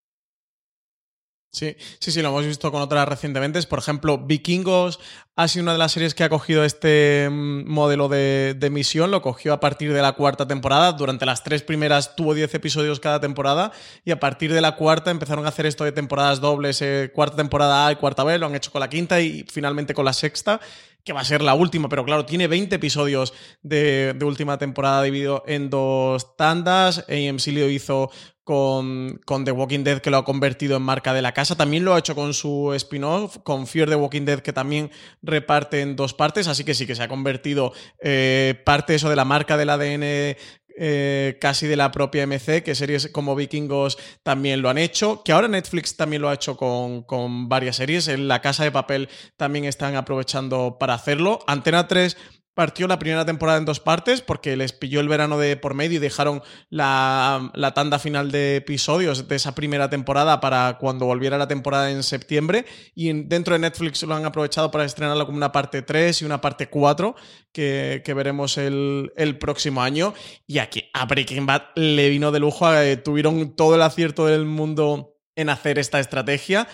[SPEAKER 8] Sí, sí, sí, lo hemos visto con otras recientemente. Por ejemplo, Vikingos ha sido una de las series que ha cogido este mm, modelo de, de, emisión. Lo cogió a partir de la cuarta temporada. Durante las tres primeras tuvo 10 episodios cada temporada. Y a partir de la cuarta empezaron a hacer esto de temporadas dobles, eh, cuarta temporada A y cuarta B. Lo han hecho con la quinta y finalmente con la sexta que va a ser la última, pero claro, tiene 20 episodios de, de, última temporada dividido en dos tandas. AMC lo hizo con, con, The Walking Dead, que lo ha convertido en marca de la casa. También lo ha hecho con su spin-off, con Fear the Walking Dead, que también reparte en dos partes. Así que sí que se ha convertido eh, parte eso de la marca del ADN eh, casi de la propia MC, que series como Vikingos también lo han hecho, que ahora Netflix también lo ha hecho con, con varias series, en La Casa de Papel también están aprovechando para hacerlo. Antena 3 partió la primera temporada en dos partes porque les pilló el verano de por medio y dejaron la, la, tanda final de episodios de esa primera temporada para cuando volviera la temporada en septiembre. Y dentro de Netflix lo han aprovechado para estrenarlo como una parte 3 y una parte 4 que, veremos el, el, próximo año. Y aquí a Breaking Bad le vino de lujo, eh, tuvieron todo el acierto del mundo en hacer esta estrategia,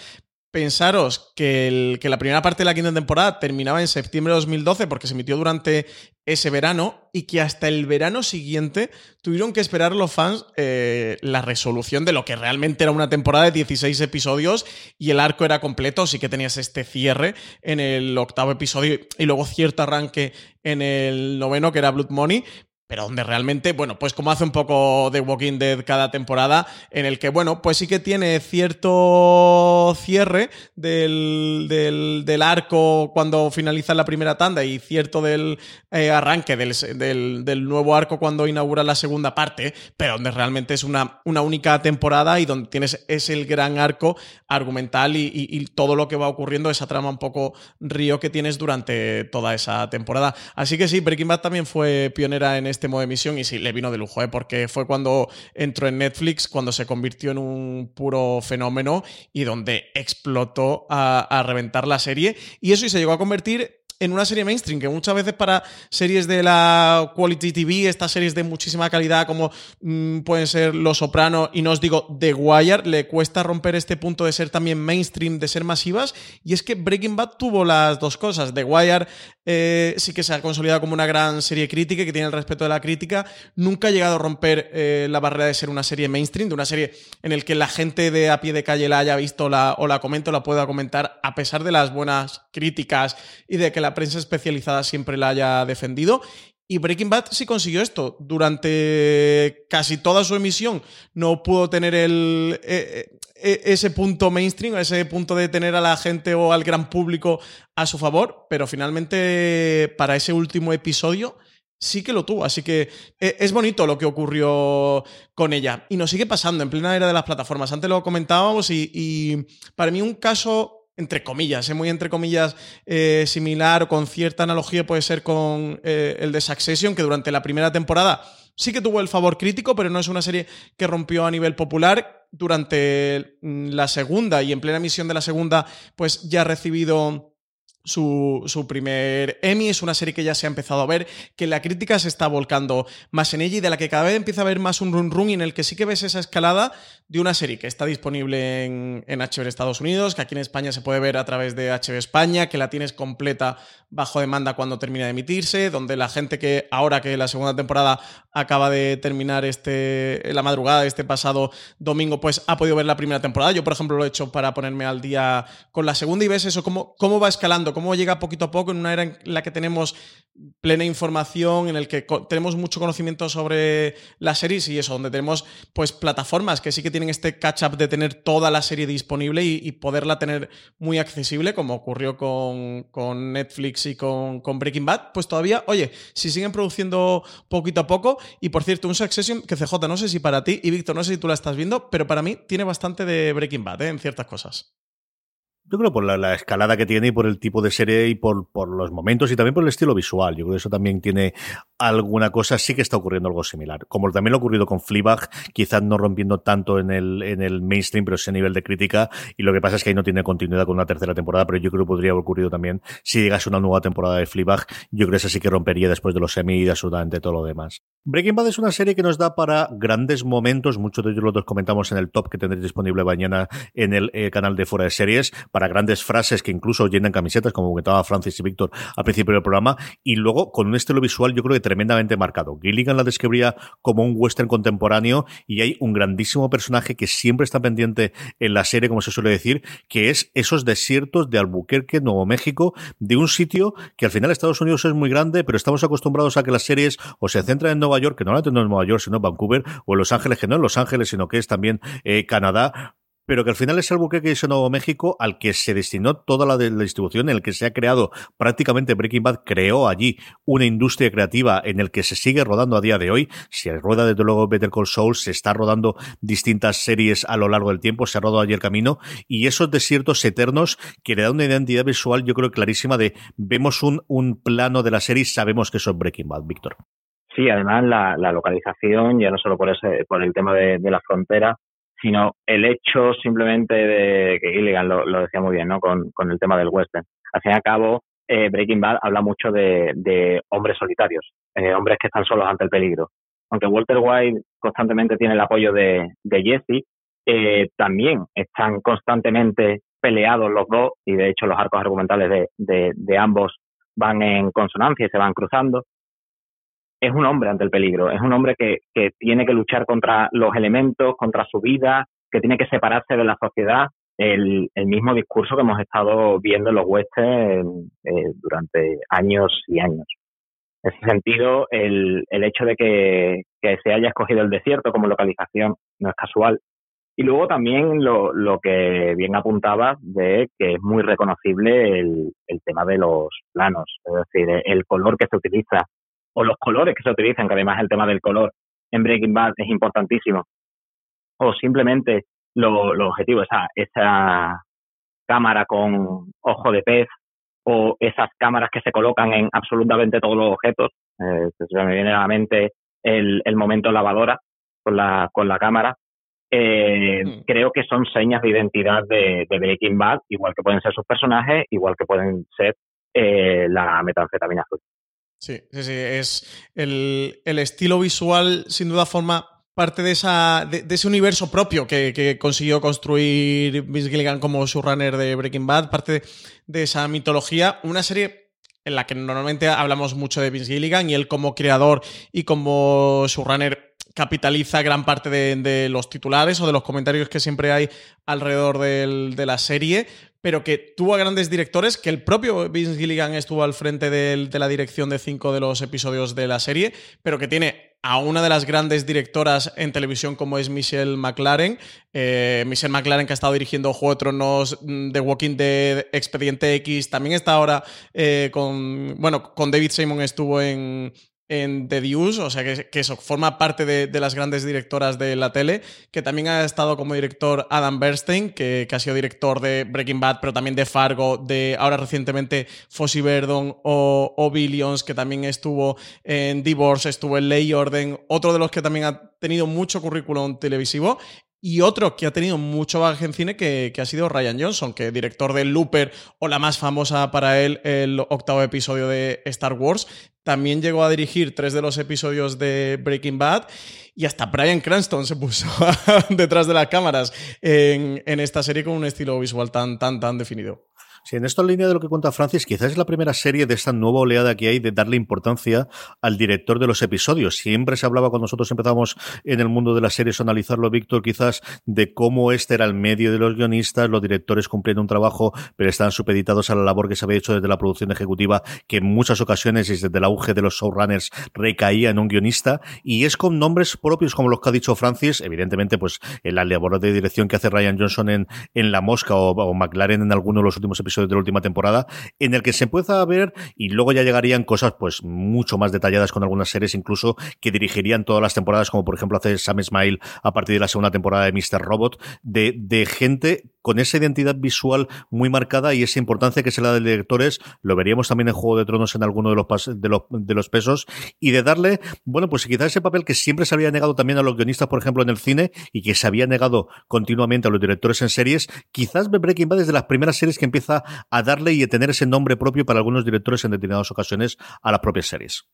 [SPEAKER 8] Pensaros que, la primera parte de la quinta temporada terminaba en septiembre de 2012 porque se emitió durante ese verano y que hasta el verano siguiente tuvieron que esperar los fans eh, la resolución de lo que realmente era una temporada de 16 episodios y el arco era completo, sí que tenías este cierre en el octavo episodio y luego cierto arranque en el noveno que era Blood Money, pero donde realmente, bueno, pues como hace un poco The Walking Dead cada temporada, en el que, bueno, pues sí que tiene cierto cierre del, del, arco cuando finaliza la primera tanda y cierto del eh, arranque del, del, nuevo arco cuando inaugura la segunda parte, pero donde realmente es una, una única temporada y donde tienes es el gran arco argumental y, y todo lo que va ocurriendo, esa trama un poco río que tienes durante toda esa temporada. Así que sí, Breaking Bad también fue pionera en este este modo de emisión y sí, le vino de lujo, ¿eh? porque fue cuando entró en Netflix, cuando se convirtió en un puro fenómeno y donde explotó a, reventar la serie. Y eso se llegó a convertir en una serie mainstream, que muchas veces para series de la Quality TV, estas series de muchísima calidad como mm, pueden ser Los Soprano y no os digo The Wire, le cuesta romper este punto de ser también mainstream, de ser masivas, y es que Breaking Bad tuvo las dos cosas. The Wire eh, sí que se ha consolidado como una gran serie crítica, que tiene el respeto de la crítica, nunca ha llegado a romper eh, la barrera de ser una serie mainstream, de una serie en el que la gente de a pie de calle la haya visto o la comento, la pueda comentar, a pesar de las buenas críticas y de que la prensa especializada siempre la haya defendido. Y Breaking Bad sí consiguió esto. Durante casi toda su emisión no pudo tener el, e, e, e, ese punto mainstream, ese punto de tener a la gente o al gran público a su favor, pero finalmente para ese último episodio sí que lo tuvo. Así que es bonito lo que ocurrió con ella. Y nos sigue pasando en plena era de las plataformas. Antes lo comentábamos y para mí un caso entre comillas, es muy entre comillas eh, similar o con cierta analogía puede ser con eh, el de Succession, que durante la primera temporada sí que tuvo el favor crítico, pero no es una serie que rompió a nivel popular. durante mm, la segunda y en plena emisión de la segunda, pues ya ha recibido su, primer Emmy. Es una serie que ya se ha empezado a ver, que la crítica se está volcando más en ella y de la que cada vez empieza a haber más un run run y en el que sí que ves esa escalada de una serie que está disponible en, en HBO Estados Unidos, que aquí en España se puede ver a través de HBO España, que la tienes completa bajo demanda cuando termina de emitirse, donde la gente que ahora que la segunda temporada acaba de terminar este, la madrugada este pasado domingo, pues ha podido ver la primera temporada. Yo, por ejemplo, lo he hecho para ponerme al día con la segunda y ves eso, cómo, cómo va escalando, cómo llega poquito a poco en una era en la que tenemos plena información, en el que tenemos mucho conocimiento sobre la series y eso, donde tenemos pues plataformas que sí que tienen este catch-up de tener toda la serie disponible y, poderla tener muy accesible, como ocurrió con, Netflix y con, con, Breaking Bad, pues todavía, oye, si siguen produciendo poquito a poco, y por cierto, un Succession que CJ, no sé si para ti, y Víctor, no sé si tú la estás viendo, pero para mí tiene bastante de Breaking Bad, ¿eh? en ciertas cosas.
[SPEAKER 7] Yo creo por la, escalada que tiene y por el tipo de serie y por, por los momentos y también por el estilo visual. Yo creo que eso también tiene alguna cosa. Sí que está ocurriendo algo similar. Como también lo ha ocurrido con Fleabag, quizás no rompiendo tanto en el, en el mainstream, pero ese nivel de crítica. Y lo que pasa es que ahí no tiene continuidad con una tercera temporada, pero yo creo que podría haber ocurrido también si llegase una nueva temporada de Fleabag. Yo creo que esa sí que rompería después de los semi y absolutamente todo lo demás. Breaking Bad es una serie que nos da para grandes momentos. Muchos de ellos los comentamos en el top que tendréis disponible mañana en el eh, canal de Fuera de Series grandes frases que incluso llenan camisetas, como comentaba Francis y Víctor al principio del programa, y luego con un estilo visual yo creo que tremendamente marcado. Gilligan la describía como un western contemporáneo y hay un grandísimo personaje que siempre está pendiente en la serie, como se suele decir, que es esos desiertos de Albuquerque, Nuevo México, de un sitio que al final Estados Unidos es muy grande, pero estamos acostumbrados a que las series o se centran en Nueva York, que no la no en Nueva York, sino Vancouver, o en Los Ángeles, que no en Los Ángeles, sino que es también eh, Canadá, pero que al final es Albuquerque y Nuevo México al que se destinó toda la, de la distribución, en el que se ha creado prácticamente Breaking Bad, creó allí una industria creativa en el que se sigue rodando a día de hoy. Se rueda desde luego Better Call Saul, se está rodando distintas series a lo largo del tiempo, se ha rodado allí el camino, y esos desiertos eternos que le da una identidad visual, yo creo clarísima de vemos un, un plano de la serie sabemos que eso es Breaking Bad, Víctor.
[SPEAKER 9] Sí, además la, localización, ya no solo por ese, por el tema de la frontera, sino el hecho simplemente de que Gilligan lo, decía muy bien, ¿no? Con, con, el tema del western. Al fin y al cabo, eh, Breaking Bad habla mucho de, de hombres solitarios, eh, hombres que están solos ante el peligro. Aunque Walter White constantemente tiene el apoyo de, de Jesse, eh, también están constantemente peleados los dos y de hecho los arcos argumentales de, de ambos van en consonancia y se van cruzando es un hombre ante el peligro, es un hombre que, que tiene que luchar contra los elementos, contra su vida, que tiene que separarse de la sociedad. El, el mismo discurso que hemos estado viendo en los westerns eh, durante años y años. En ese sentido, el, el hecho de que, que, se haya escogido el desierto como localización no es casual. Y luego también lo, lo que bien apuntaba de que es muy reconocible el, el tema de los planos, es decir, el color que se utiliza o los colores que se utilizan, que además el tema del color en Breaking Bad es importantísimo, o simplemente lo, lo objetivo, esa, esa cámara con ojo de pez o esas cámaras que se colocan en absolutamente todos los objetos. Eh, se me viene a la mente el, el momento lavadora con la, con la cámara. Eh, mm. Creo que son señas de identidad de, de, Breaking Bad, igual que pueden ser sus personajes, igual que pueden ser eh, la metanfetamina azul.
[SPEAKER 8] Sí, sí, sí. Es el, estilo visual, sin duda, forma parte de, esa, de, ese universo propio que, consiguió construir Vince Gilligan como showrunner de Breaking Bad, parte de, esa mitología. Una serie en la que normalmente hablamos mucho de Vince Gilligan y él como creador y como showrunner capitaliza gran parte de, los titulares o de los comentarios que siempre hay alrededor de la serie, pero que tuvo a grandes directores, que el propio Vince Gilligan estuvo al frente de, la dirección de cinco de los episodios de la serie, pero que tiene a una de las grandes directoras en televisión como es Michelle McLaren. Eh, Michelle McLaren que ha estado dirigiendo Juego de Tronos, mm, The Walking Dead, Expediente X, también está ahora eh, con, bueno, con David Simon estuvo en, en The Deuce, o sea que, eso forma parte de, las grandes directoras de la tele, que también ha estado como director Adam Bernstein, que, ha sido director de Breaking Bad, pero también de Fargo, de ahora recientemente Fossey Verdon o, o Billions, que también estuvo en Divorce, estuvo en Ley Orden, otro de los que también ha tenido mucho currículum televisivo Y otro que ha tenido mucho bagaje en cine que, que, ha sido Ryan Johnson, que director de Looper o la más famosa para él, el octavo episodio de Star Wars. También llegó a dirigir tres de los episodios de Breaking Bad y hasta Brian Cranston se puso detrás de las cámaras en, en, esta serie con un estilo visual tan, tan, tan definido.
[SPEAKER 7] Sí, en esta línea de lo que cuenta Francis, quizás es la primera serie de esta nueva oleada que hay de darle importancia al director de los episodios. Siempre se hablaba cuando nosotros empezamos en el mundo de las series a analizarlo, Víctor, quizás de cómo este era el medio de los guionistas, los directores cumpliendo un trabajo, pero estaban supeditados a la labor que se había hecho desde la producción ejecutiva, que en muchas ocasiones, desde el auge de los showrunners, recaía en un guionista, y es con nombres propios como los que ha dicho Francis, evidentemente, pues en la labor de dirección que hace Ryan Johnson en, en La Mosca o, o McLaren en alguno de los últimos episodios de la última temporada, en el que se empieza a ver, y luego ya llegarían cosas pues mucho más detalladas con algunas series incluso que dirigirían todas las temporadas, como por ejemplo hace Sam Smile a partir de la segunda temporada de Mr. Robot, de, de gente con esa identidad visual muy marcada y esa importancia que se la da de directores, lo veríamos también en Juego de Tronos en alguno de los, de los, de los pesos, y de darle, bueno, pues quizás ese papel que siempre se había negado también a los guionistas, por ejemplo, en el cine, y que se había negado continuamente a los directores en series, quizás Breaking Bad es de las primeras series que empieza a darle y a tener ese nombre propio para algunos directores en determinadas ocasiones a las propias series.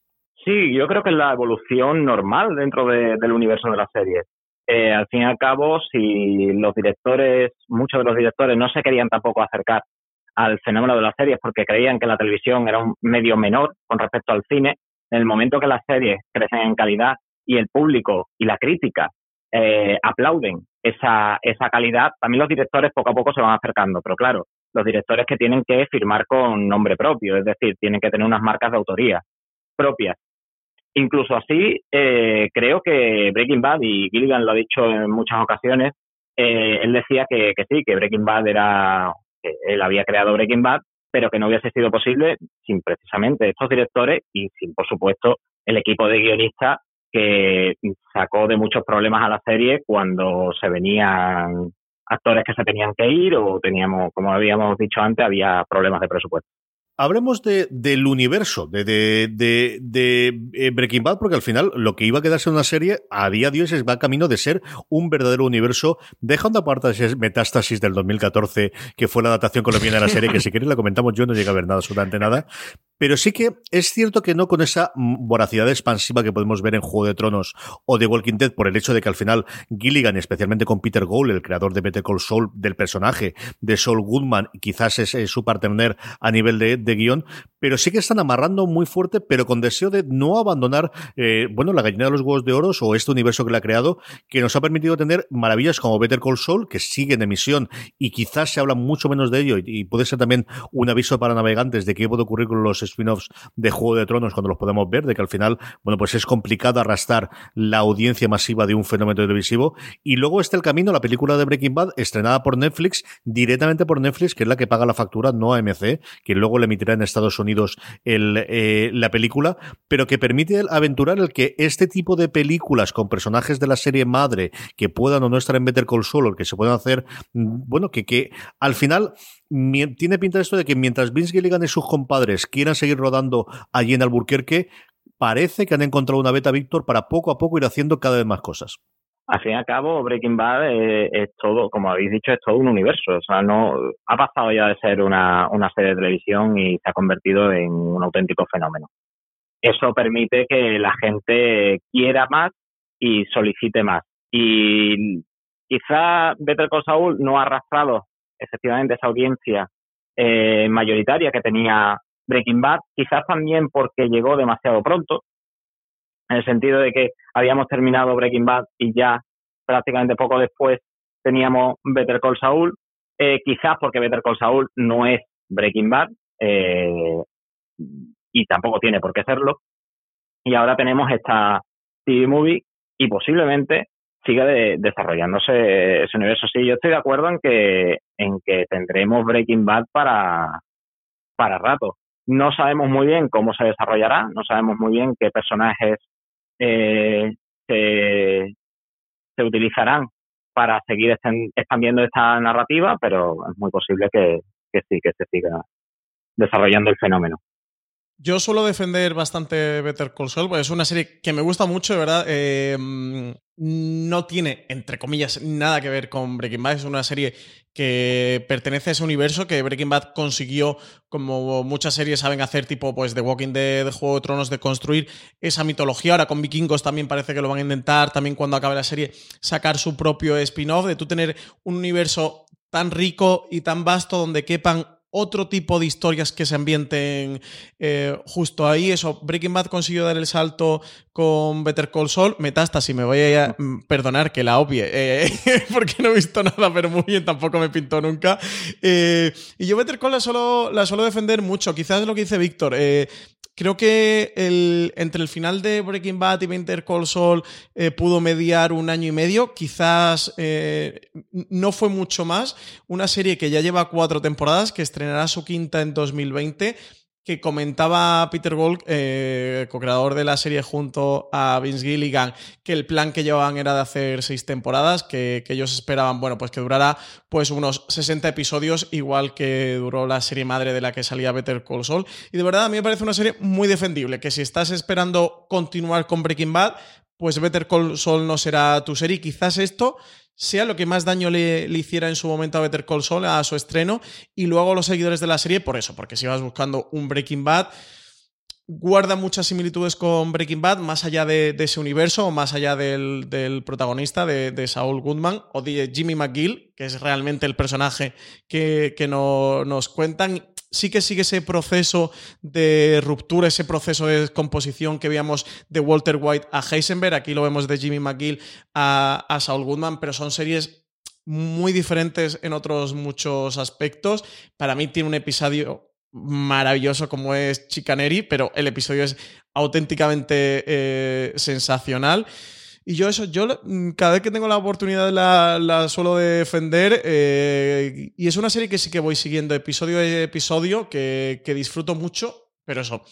[SPEAKER 9] Sí, yo creo que es la evolución normal dentro de, del universo de las series. Eh, al fin y al cabo, si los directores, muchos de los directores no se querían tampoco acercar al fenómeno de las series porque creían que la televisión era un medio menor con respecto al cine, en el momento que las series crecen en calidad y el público y la crítica eh, aplauden esa, esa calidad, también los directores poco a poco se van acercando. Pero claro, los directores que tienen que firmar con nombre propio, es decir, tienen que tener unas marcas de autoría propias. Incluso así, eh, creo que Breaking Bad, y Gilligan lo ha dicho en muchas ocasiones, eh, él decía que, que, sí, que Breaking Bad era, que él había creado Breaking Bad, pero que no hubiese sido posible sin precisamente estos directores y sin, por supuesto, el equipo de guionistas que sacó de muchos problemas a la serie cuando se venían actores que se tenían que ir o teníamos, como habíamos dicho antes, había problemas de presupuesto.
[SPEAKER 7] Hablemos de, del universo de, de, de, de, Breaking Bad, porque al final lo que iba a quedarse en una serie a día de hoy es va camino de ser un verdadero universo, dejando aparte Metástasis del 2014, que fue la adaptación colombiana de la serie, que si queréis la comentamos, yo no llegué a ver nada, absolutamente nada. Pero sí que es cierto que no con esa voracidad expansiva que podemos ver en Juego de Tronos o de Walking Dead, por el hecho de que al final Gilligan, especialmente con Peter Gould, el creador de Better Call Saul, del personaje de Saul Goodman, quizás es, es su partner a nivel de, de guion, pero sí que están amarrando muy fuerte, pero con deseo de no abandonar, eh, bueno, la gallina de los huevos de oros o este universo que le ha creado, que nos ha permitido tener maravillas como Better Call Saul, que sigue en emisión y quizás se habla mucho menos de ello y, puede ser también un aviso para navegantes de qué puede ocurrir con los spin-offs de Juego de Tronos cuando los podemos ver, de que al final, bueno, pues es complicado arrastrar la audiencia masiva de un fenómeno televisivo. Y luego está el camino, la película de Breaking Bad, estrenada por Netflix, directamente por Netflix, que es la que paga la factura, no AMC, que luego le emitirá en Estados Unidos eh, la película, pero que permite aventurar el que este tipo de películas con personajes de la serie madre que puedan o no estar en Better Call Saul, que se puedan hacer, mm, bueno, que, que al final tiene pinta esto de que mientras Vince Gilligan y sus compadres quieran seguir rodando allí en Alburquerque, parece que han encontrado una beta, Víctor, para poco a poco ir haciendo cada vez más cosas
[SPEAKER 9] al fin y al cabo, Breaking Bad es, es, todo, como habéis dicho, es todo un universo. O sea, no ha pasado ya de ser una, una serie de televisión y se ha convertido en un auténtico fenómeno. Eso permite que la gente quiera más y solicite más. Y quizá Better Call Saul no ha arrastrado efectivamente esa audiencia eh, mayoritaria que tenía Breaking Bad, quizás también porque llegó demasiado pronto, en el sentido de que habíamos terminado Breaking Bad y ya prácticamente poco después teníamos Better Call Saul, eh, quizás porque Better Call Saul no es Breaking Bad eh, y tampoco tiene por qué serlo. Y ahora tenemos esta TV movie y posiblemente siga de, desarrollándose ese universo. Sí, yo estoy de acuerdo en que en que tendremos Breaking Bad para para rato. No sabemos muy bien cómo se desarrollará, no sabemos muy bien qué personajes eh, se, utilizarán para seguir expandiendo esta narrativa, pero es muy posible que sí, que se siga desarrollando el fenómeno.
[SPEAKER 8] Yo suelo defender bastante Better Call Saul, porque es una serie que me gusta mucho, de verdad. Eh, no tiene, entre comillas, nada que ver con Breaking Bad. Es una serie que pertenece a ese universo que Breaking Bad consiguió, como muchas series saben hacer, tipo pues The Walking Dead, Juego de Tronos, de construir esa mitología. Ahora con Vikingos también parece que lo van a intentar, también cuando acabe la serie, sacar su propio spin-off, de tú tener un universo tan rico y tan vasto donde quepan otro tipo de historias que se ambienten eh, justo ahí. Eso, Breaking Bad consiguió dar el salto con Better Call Saul. Metástasis, me voy a mm, perdonar que la obvie, eh, porque no he visto nada, pero muy bien, tampoco me pintó nunca. Eh, y yo Better Call la suelo, la suelo defender mucho. Quizás lo que dice Víctor. Creo que el, entre el final de Breaking Bad y Winter Call Saul eh, pudo mediar un año y medio. Quizás eh, no fue mucho más. Una serie que ya lleva cuatro temporadas, que estrenará su quinta en 2020 que comentaba Peter Gold, eh, co-creador de la serie junto a Vince Gilligan, que el plan que llevaban era de hacer seis temporadas, que, ellos esperaban, bueno, pues que durara pues unos 60 episodios, igual que duró la serie madre de la que salía Better Call Saul. Y de verdad a mí me parece una serie muy defendible, que si estás esperando continuar con Breaking Bad, pues Better Call Saul no será tu serie. Quizás esto sea lo que más daño le, hiciera en su momento a Better Call Saul, a su estreno, y luego los seguidores de la serie por eso, porque si vas buscando un Breaking Bad, guarda muchas similitudes con Breaking Bad, más allá de, ese universo, o más allá del, protagonista, de, Saul Goodman, o de Jimmy McGill, que es realmente el personaje que, nos cuentan sí que sigue ese proceso de ruptura, ese proceso de composición que veíamos de Walter White a Heisenberg, aquí lo vemos de Jimmy McGill a, Saul Goodman, pero son series muy diferentes en otros muchos aspectos. Para mí tiene un episodio maravilloso como es Chicaneri, pero el episodio es auténticamente eh, sensacional. Y yo eso, yo mm, cada vez que tengo la oportunidad la, suelo defender. Eh, y es una serie que sí que voy siguiendo episodio a episodio, que, que disfruto mucho, pero eso.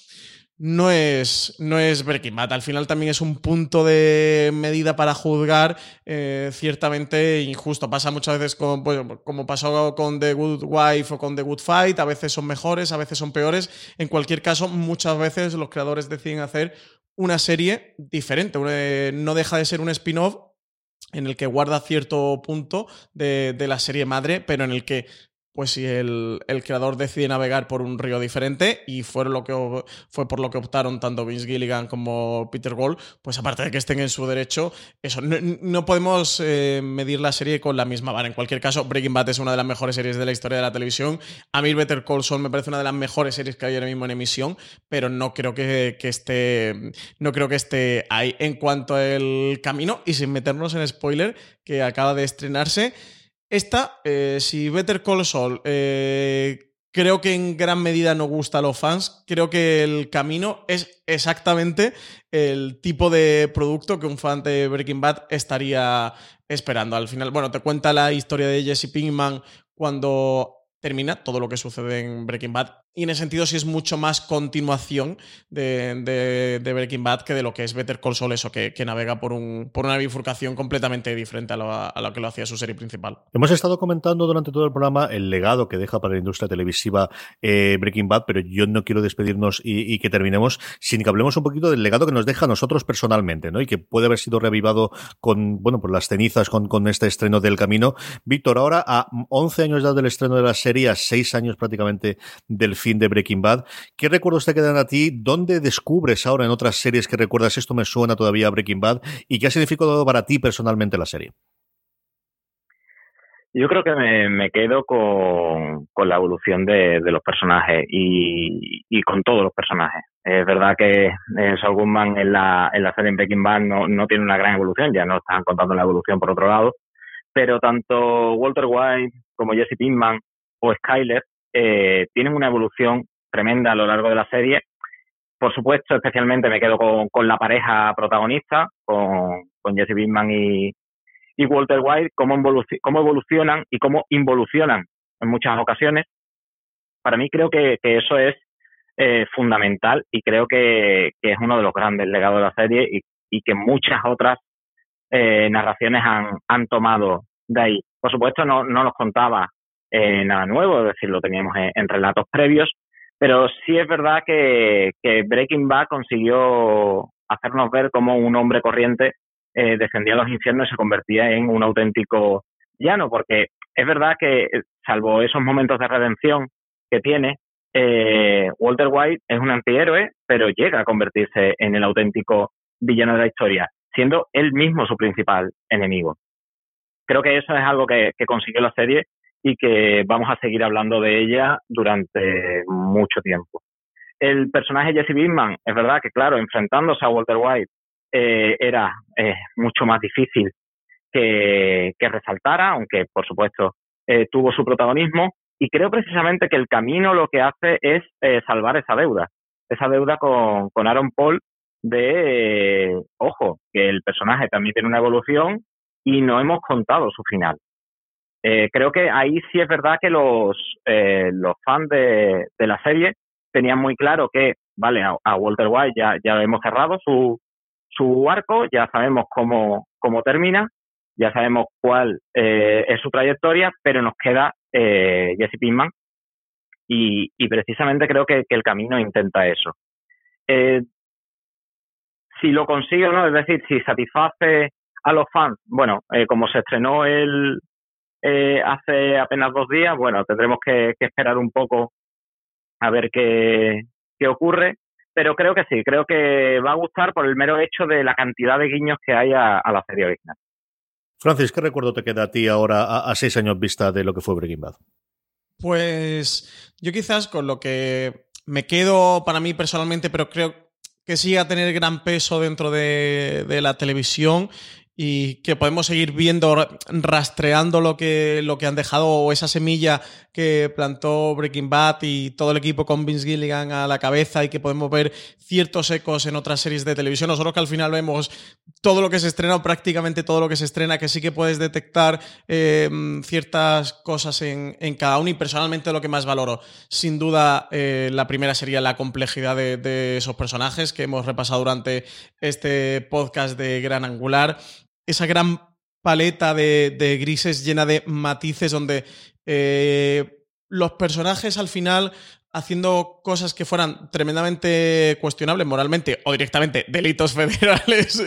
[SPEAKER 8] No es, no es Breaking Bad. Al final también es un punto de medida para juzgar eh, ciertamente injusto. Pasa muchas veces con, pues, como pasó con The Good Wife o con The Good Fight. A veces son mejores, a veces son peores. En cualquier caso, muchas veces los creadores deciden hacer una serie diferente. No deja de ser un spin-off en el que guarda cierto punto de, la serie madre, pero en el que pues si el, creador decide navegar por un río diferente y fue, lo que, fue por lo que optaron tanto Vince Gilligan como Peter Gold, pues aparte de que estén en su derecho, eso, no, podemos eh, medir la serie con la misma vara. En cualquier caso, Breaking Bad es una de las mejores series de la historia de la televisión. A mí Better Call Saul me parece una de las mejores series que hay ahora mismo en emisión, pero no creo que, que esté, no creo que esté ahí. En cuanto al camino, y sin meternos en spoiler, que acaba de estrenarse, esta, eh, si Better Call Saul eh, creo que en gran medida no gusta a los fans, creo que el camino es exactamente el tipo de producto que un fan de Breaking Bad estaría esperando. Al final, bueno, te cuenta la historia de Jesse Pinkman cuando termina todo lo que sucede en Breaking Bad y en ese sentido sí es mucho más continuación de, Breaking Bad que de lo que es Better Call Saul, eso que, navega por, un, por una bifurcación completamente diferente a lo, que lo hacía su serie principal.
[SPEAKER 7] Hemos estado comentando durante todo el programa el legado que deja para la industria televisiva eh, Breaking Bad, pero yo no quiero despedirnos y, que terminemos sin que hablemos un poquito del legado que nos deja a nosotros personalmente, ¿no? Y que puede haber sido revivado con, bueno, por las cenizas con, con este estreno del camino. Víctor, ahora a 11 años ya del estreno de la serie, a 6 años prácticamente del fin de Breaking Bad. ¿Qué recuerdos te quedan a ti? ¿Dónde descubres ahora en otras series que recuerdas esto me suena todavía a Breaking Bad? ¿Y qué ha significado para ti personalmente la serie?
[SPEAKER 9] Yo creo que me, quedo con, la evolución de, los personajes y, con todos los personajes. Es verdad que eh, Saul Goodman en la, en la serie Breaking Bad no, no tiene una gran evolución, ya no están contando la evolución por otro lado, pero tanto Walter White como Jesse Pinkman o Skyler eh, tienen una evolución tremenda a lo largo de la serie. Por supuesto, especialmente me quedo con, la pareja protagonista, con, Jesse Pinkman y, Walter White, cómo, cómo evolucionan y cómo involucionan en muchas ocasiones. Para mí creo que, eso es eh, fundamental y creo que, es uno de los grandes legados de la serie y, que muchas otras eh, narraciones han, han tomado de ahí. Por supuesto, no, no nos contaba eh, nada nuevo, es decir, lo teníamos en, relatos previos, Pero sí es verdad que, Breaking Bad consiguió hacernos ver cómo un hombre corriente eh, descendía a los infiernos y se convertía en un auténtico llano, porque es verdad que, salvo esos momentos de redención que tiene, eh, Walter White es un antihéroe, pero llega a convertirse en el auténtico villano de la historia, siendo él mismo su principal enemigo. Creo que eso es algo que, que consiguió la serie y que vamos a seguir hablando de ella durante mucho tiempo. El personaje Jesse Pinkman, es verdad que, claro, enfrentándose a Walter White eh, era eh, mucho más difícil que, que resaltara, aunque por supuesto eh, tuvo su protagonismo. Y creo precisamente que el camino lo que hace es eh, salvar esa deuda, esa deuda con, con Aaron Paul de, ojo, que el personaje también tiene una evolución y no hemos contado su final. Eh, creo que ahí sí es verdad que los, eh, los fans de, de la serie tenían muy claro que, vale, a, a Walter White ya, ya hemos cerrado su, su arco, ya sabemos cómo, cómo termina, ya sabemos cuál eh, es su trayectoria, pero nos queda eh, Jesse Pinkman y, y precisamente creo que, que el camino intenta eso. Eh, si lo consigue o no, es decir, si satisface a los fans, bueno, eh, como se estrenó el eh, hace apenas dos días, bueno, tendremos que, que esperar un poco a ver qué, qué ocurre, pero creo que sí, creo que va a gustar por el mero hecho de la cantidad de guiños que hay a, a la serie original.
[SPEAKER 7] Francis, ¿qué recuerdo te queda a ti ahora a, a, seis años vista de lo que fue Breaking Bad?
[SPEAKER 8] Pues yo quizás con lo que me quedo para mí personalmente, pero creo que sigue a tener gran peso dentro de, de la televisión y que podemos seguir viendo, rastreando lo que, lo que han dejado o esa semilla que plantó Breaking Bad y todo el equipo con Vince Gilligan a la cabeza y que podemos ver ciertos ecos en otras series de televisión. Nosotros que al final vemos todo lo que se estrena o prácticamente todo lo que se estrena, que sí que puedes detectar eh, ciertas cosas en, en, cada uno y personalmente lo que más valoro, sin duda, eh, la primera sería la complejidad de esos personajes que hemos repasado durante este podcast de Gran Angular esa gran paleta de, de, grises llena de matices donde eh, los personajes al final haciendo cosas que fueran tremendamente cuestionables moralmente o directamente delitos federales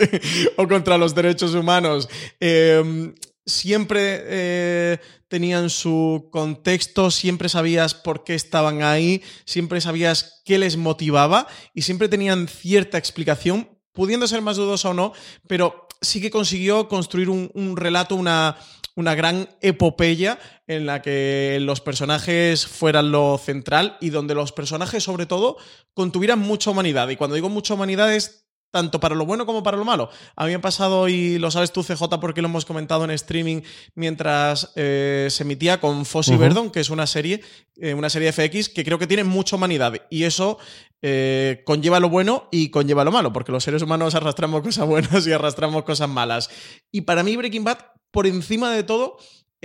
[SPEAKER 8] o contra los derechos humanos, eh, siempre eh, tenían su contexto, siempre sabías por qué estaban ahí, siempre sabías qué les motivaba y siempre tenían cierta explicación, pudiendo ser más dudosa o no, pero sí que consiguió construir un, un relato, una, una gran epopeya en la que los personajes fueran lo central y donde los personajes, sobre todo, contuvieran mucha humanidad. Y cuando digo mucha humanidad es tanto para lo bueno como para lo malo. A mí me ha pasado, y lo sabes tú, CJ, porque lo hemos comentado en streaming mientras eh, se emitía con Fossi uh -huh. Verdon, que es una serie, eh, una serie FX que creo que tiene mucha humanidad. Y eso eh, conlleva lo bueno y conlleva lo malo, porque los seres humanos arrastramos cosas buenas y arrastramos cosas malas. Y para mí, Breaking Bad, por encima de todo,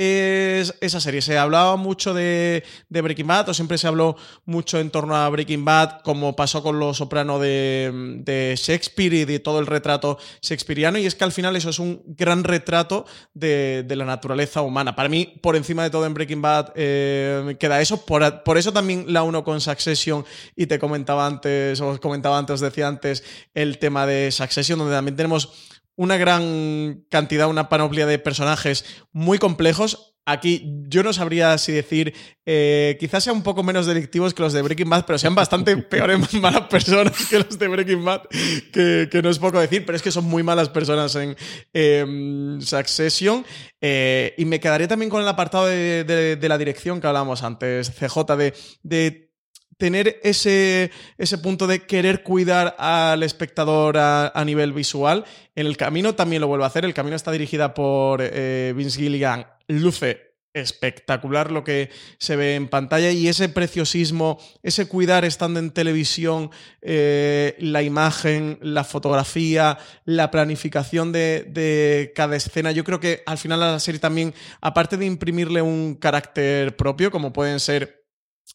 [SPEAKER 8] es esa serie. Se hablaba mucho de, Breaking Bad, o siempre se habló mucho en torno a Breaking Bad, como pasó con Los Soprano de, Shakespeare y de todo el retrato shakespeariano, y es que al final eso es un gran retrato de, la naturaleza humana. Para mí, por encima de todo en Breaking Bad, eh, queda eso. Por, por, eso también la uno con Succession, y te comentaba antes, os comentaba antes, os decía antes, el tema de Succession, donde también tenemos una gran cantidad, una panoplia de personajes muy complejos. Aquí yo no sabría si decir, eh, quizás sean un poco menos delictivos que los de Breaking Bad, pero sean bastante peores, malas personas que los de Breaking Bad, que, que, no es poco decir, pero es que son muy malas personas en eh, Succession. Eh, y me quedaría también con el apartado de, de, de, la dirección que hablábamos antes, CJ, de, de tener ese, ese punto de querer cuidar al espectador a, nivel visual. En el camino también lo vuelvo a hacer. El camino está dirigida por eh, Vince Gilligan. Luce espectacular lo que se ve en pantalla y ese preciosismo, ese cuidar estando en televisión, eh, la imagen, la fotografía, la planificación de, de, cada escena. Yo creo que al final a la serie también, aparte de imprimirle un carácter propio, como pueden ser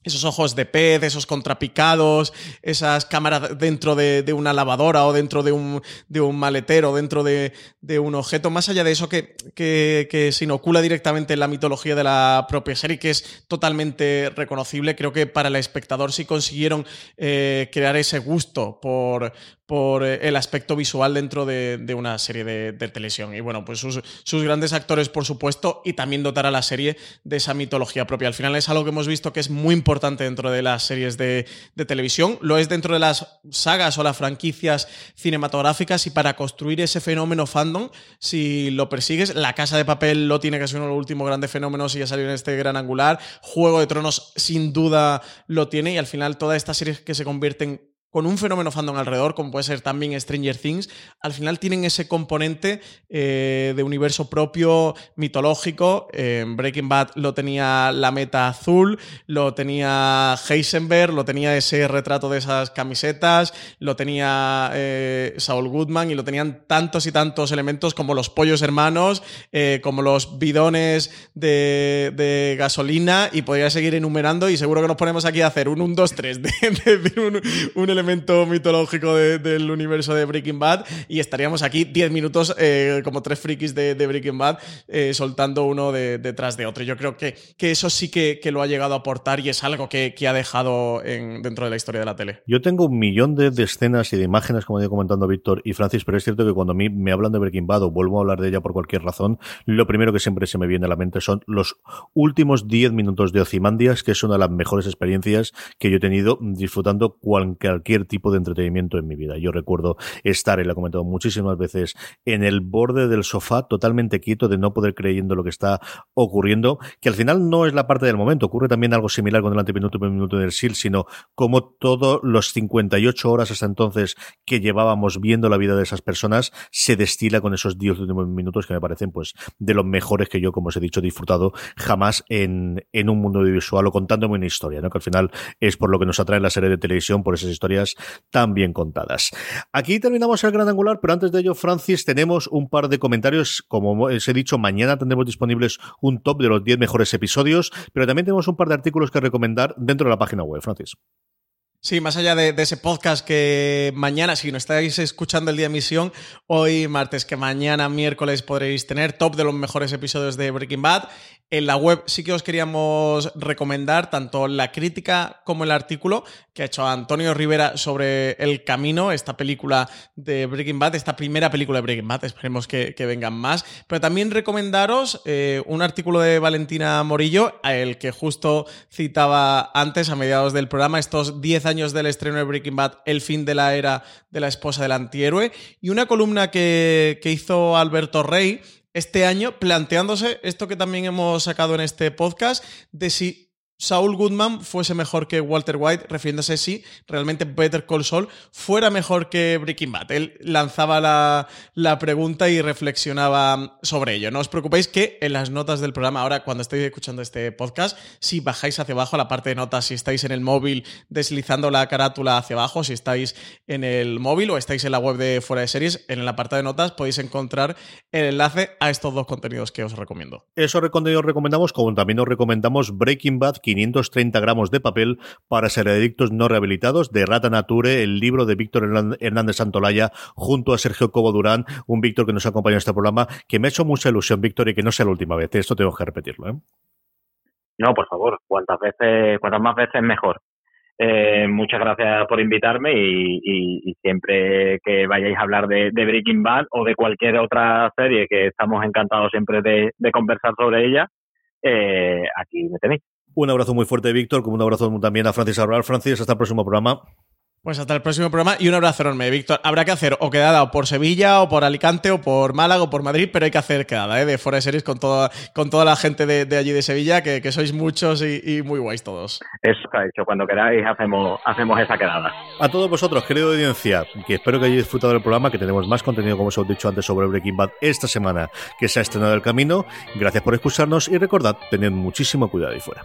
[SPEAKER 8] esos ojos de pez, esos contrapicados, esas cámaras dentro de, una lavadora o dentro de un, de un maletero, dentro de, un objeto, más allá de eso que, que, se inocula directamente en la mitología de la propia serie, que es totalmente reconocible, creo que para el espectador sí consiguieron eh, crear ese gusto por, por eh, el aspecto visual dentro de, una serie de, televisión. Y bueno, pues sus, grandes actores, por supuesto, y también dotar a la serie de esa mitología propia. Al final es algo que hemos visto que es muy importante dentro de las series de, televisión, lo es dentro de las sagas o las franquicias cinematográficas y para construir ese fenómeno fandom, si lo persigues, La Casa de Papel lo tiene que ser uno de los últimos grandes fenómenos y ya salió en este gran angular, Juego de Tronos sin duda lo tiene y al final todas estas series que se convierten con un fenómeno fandom alrededor, como puede ser también Stranger Things, al final tienen ese componente eh, de universo propio, mitológico. Breaking Bad lo tenía la meta azul, lo tenía Heisenberg, lo tenía ese retrato de esas camisetas, lo tenía eh, Saul Goodman y lo tenían tantos y tantos elementos como los pollos hermanos, eh, como los bidones de, gasolina y podría seguir enumerando y seguro que nos ponemos aquí a hacer un 1, 2, 3 de, un elemento mitológico del universo de Breaking Bad y estaríamos aquí 10 minutos eh, como tres frikis de, Breaking Bad eh, soltando uno detrás de otro. Yo creo que, que eso sí que, lo ha llegado a aportar y es algo que, ha dejado dentro de la historia de la tele.
[SPEAKER 7] Yo tengo un millón de, escenas y de imágenes, como ido comentando Víctor y Francis, pero es cierto que cuando a mí me hablan de Breaking Bad o vuelvo a hablar de ella por cualquier razón, lo primero que siempre se me viene a la mente son los últimos 10 minutos de Ozymandias, que es una de las mejores experiencias que yo he tenido disfrutando cualquier tipo de entretenimiento en mi vida. Yo recuerdo estar, y lo he comentado muchísimas veces, en el borde del sofá, totalmente quieto, de no poder creyendo lo que está ocurriendo, que al final no es la parte del momento, ocurre también algo similar con el antepinuto minuto del SIL, sino como todos los 58 horas hasta entonces que llevábamos viendo la vida de esas personas se destila con esos 10 últimos minutos que me parecen pues de los mejores que yo, como os he dicho, he disfrutado jamás en, en un mundo visual o contándome una historia, ¿no? que al final es por lo que nos atrae la serie de televisión, por esas historias tan bien contadas. Aquí terminamos el gran angular, pero antes de ello, Francis, tenemos un par de comentarios. Como os he dicho, mañana tendremos disponibles un top de los 10 mejores episodios, pero también tenemos un par de artículos que recomendar dentro de la página web, Francis.
[SPEAKER 8] Sí, más allá de, ese podcast que mañana, si no estáis escuchando el día de emisión, hoy martes, que mañana miércoles podréis tener top de los mejores episodios de Breaking Bad. En la web sí que os queríamos recomendar tanto la crítica como el artículo que ha hecho Antonio Rivera sobre El Camino, esta película de Breaking Bad, esta primera película de Breaking Bad, esperemos que, vengan más. Pero también recomendaros eh, un artículo de Valentina Morillo, el que justo citaba antes, a mediados del programa, estos 10 años del estreno de Breaking Bad, el fin de la era de la esposa del antihéroe, y una columna que, que hizo Alberto Rey este año planteándose esto que también hemos sacado en este podcast de si Saul Goodman fuese mejor que Walter White, refiriéndose si realmente Better Call Saul fuera mejor que Breaking Bad. Él lanzaba la, pregunta y reflexionaba sobre ello. No os preocupéis que en las notas del programa, ahora cuando estéis escuchando este podcast, si bajáis hacia abajo a la parte de notas, si estáis en el móvil deslizando la carátula hacia abajo, si estáis en el móvil o estáis en la web de Fuera de Series, en el apartado de notas podéis encontrar el enlace a estos dos contenidos que os recomiendo.
[SPEAKER 7] Eso contenidos recomendamos, como también os recomendamos Breaking Bad 530 gramos de papel para ser adictos no rehabilitados de Rata Nature, el libro de Víctor Hernández Santolaya junto a Sergio Cobo Durán, un Víctor que nos acompaña en este programa, que me ha hecho mucha ilusión, Víctor, y que no sea la última vez. Esto tengo que repetirlo. ¿eh?
[SPEAKER 9] No, por favor, cuantas veces, cuantas más veces mejor. Eh, muchas gracias por invitarme y, siempre que vayáis a hablar de, Breaking Bad o de cualquier otra serie que estamos encantados siempre de, conversar sobre ella, eh, aquí me tenéis.
[SPEAKER 7] Un abrazo muy fuerte, Víctor, como un abrazo también a Francis Arral. Francis, hasta el próximo programa.
[SPEAKER 8] Pues hasta el próximo programa y un abrazo enorme, Víctor. Habrá que hacer o quedada o por Sevilla, o por Alicante, o por Málaga, o por Madrid, pero hay que hacer quedada, ¿eh? De Fora Series con toda, con toda la gente de, allí de Sevilla, que, sois muchos y, muy guays todos.
[SPEAKER 9] Eso ha hecho. Cuando queráis hacemos, hacemos esa quedada.
[SPEAKER 7] A todos vosotros, querido audiencia, que espero que hayáis disfrutado del programa, que tenemos más contenido, como os he dicho antes, sobre Breaking Bad esta semana, que se ha estrenado el camino. Gracias por escucharnos y recordad, tened muchísimo cuidado ahí fuera.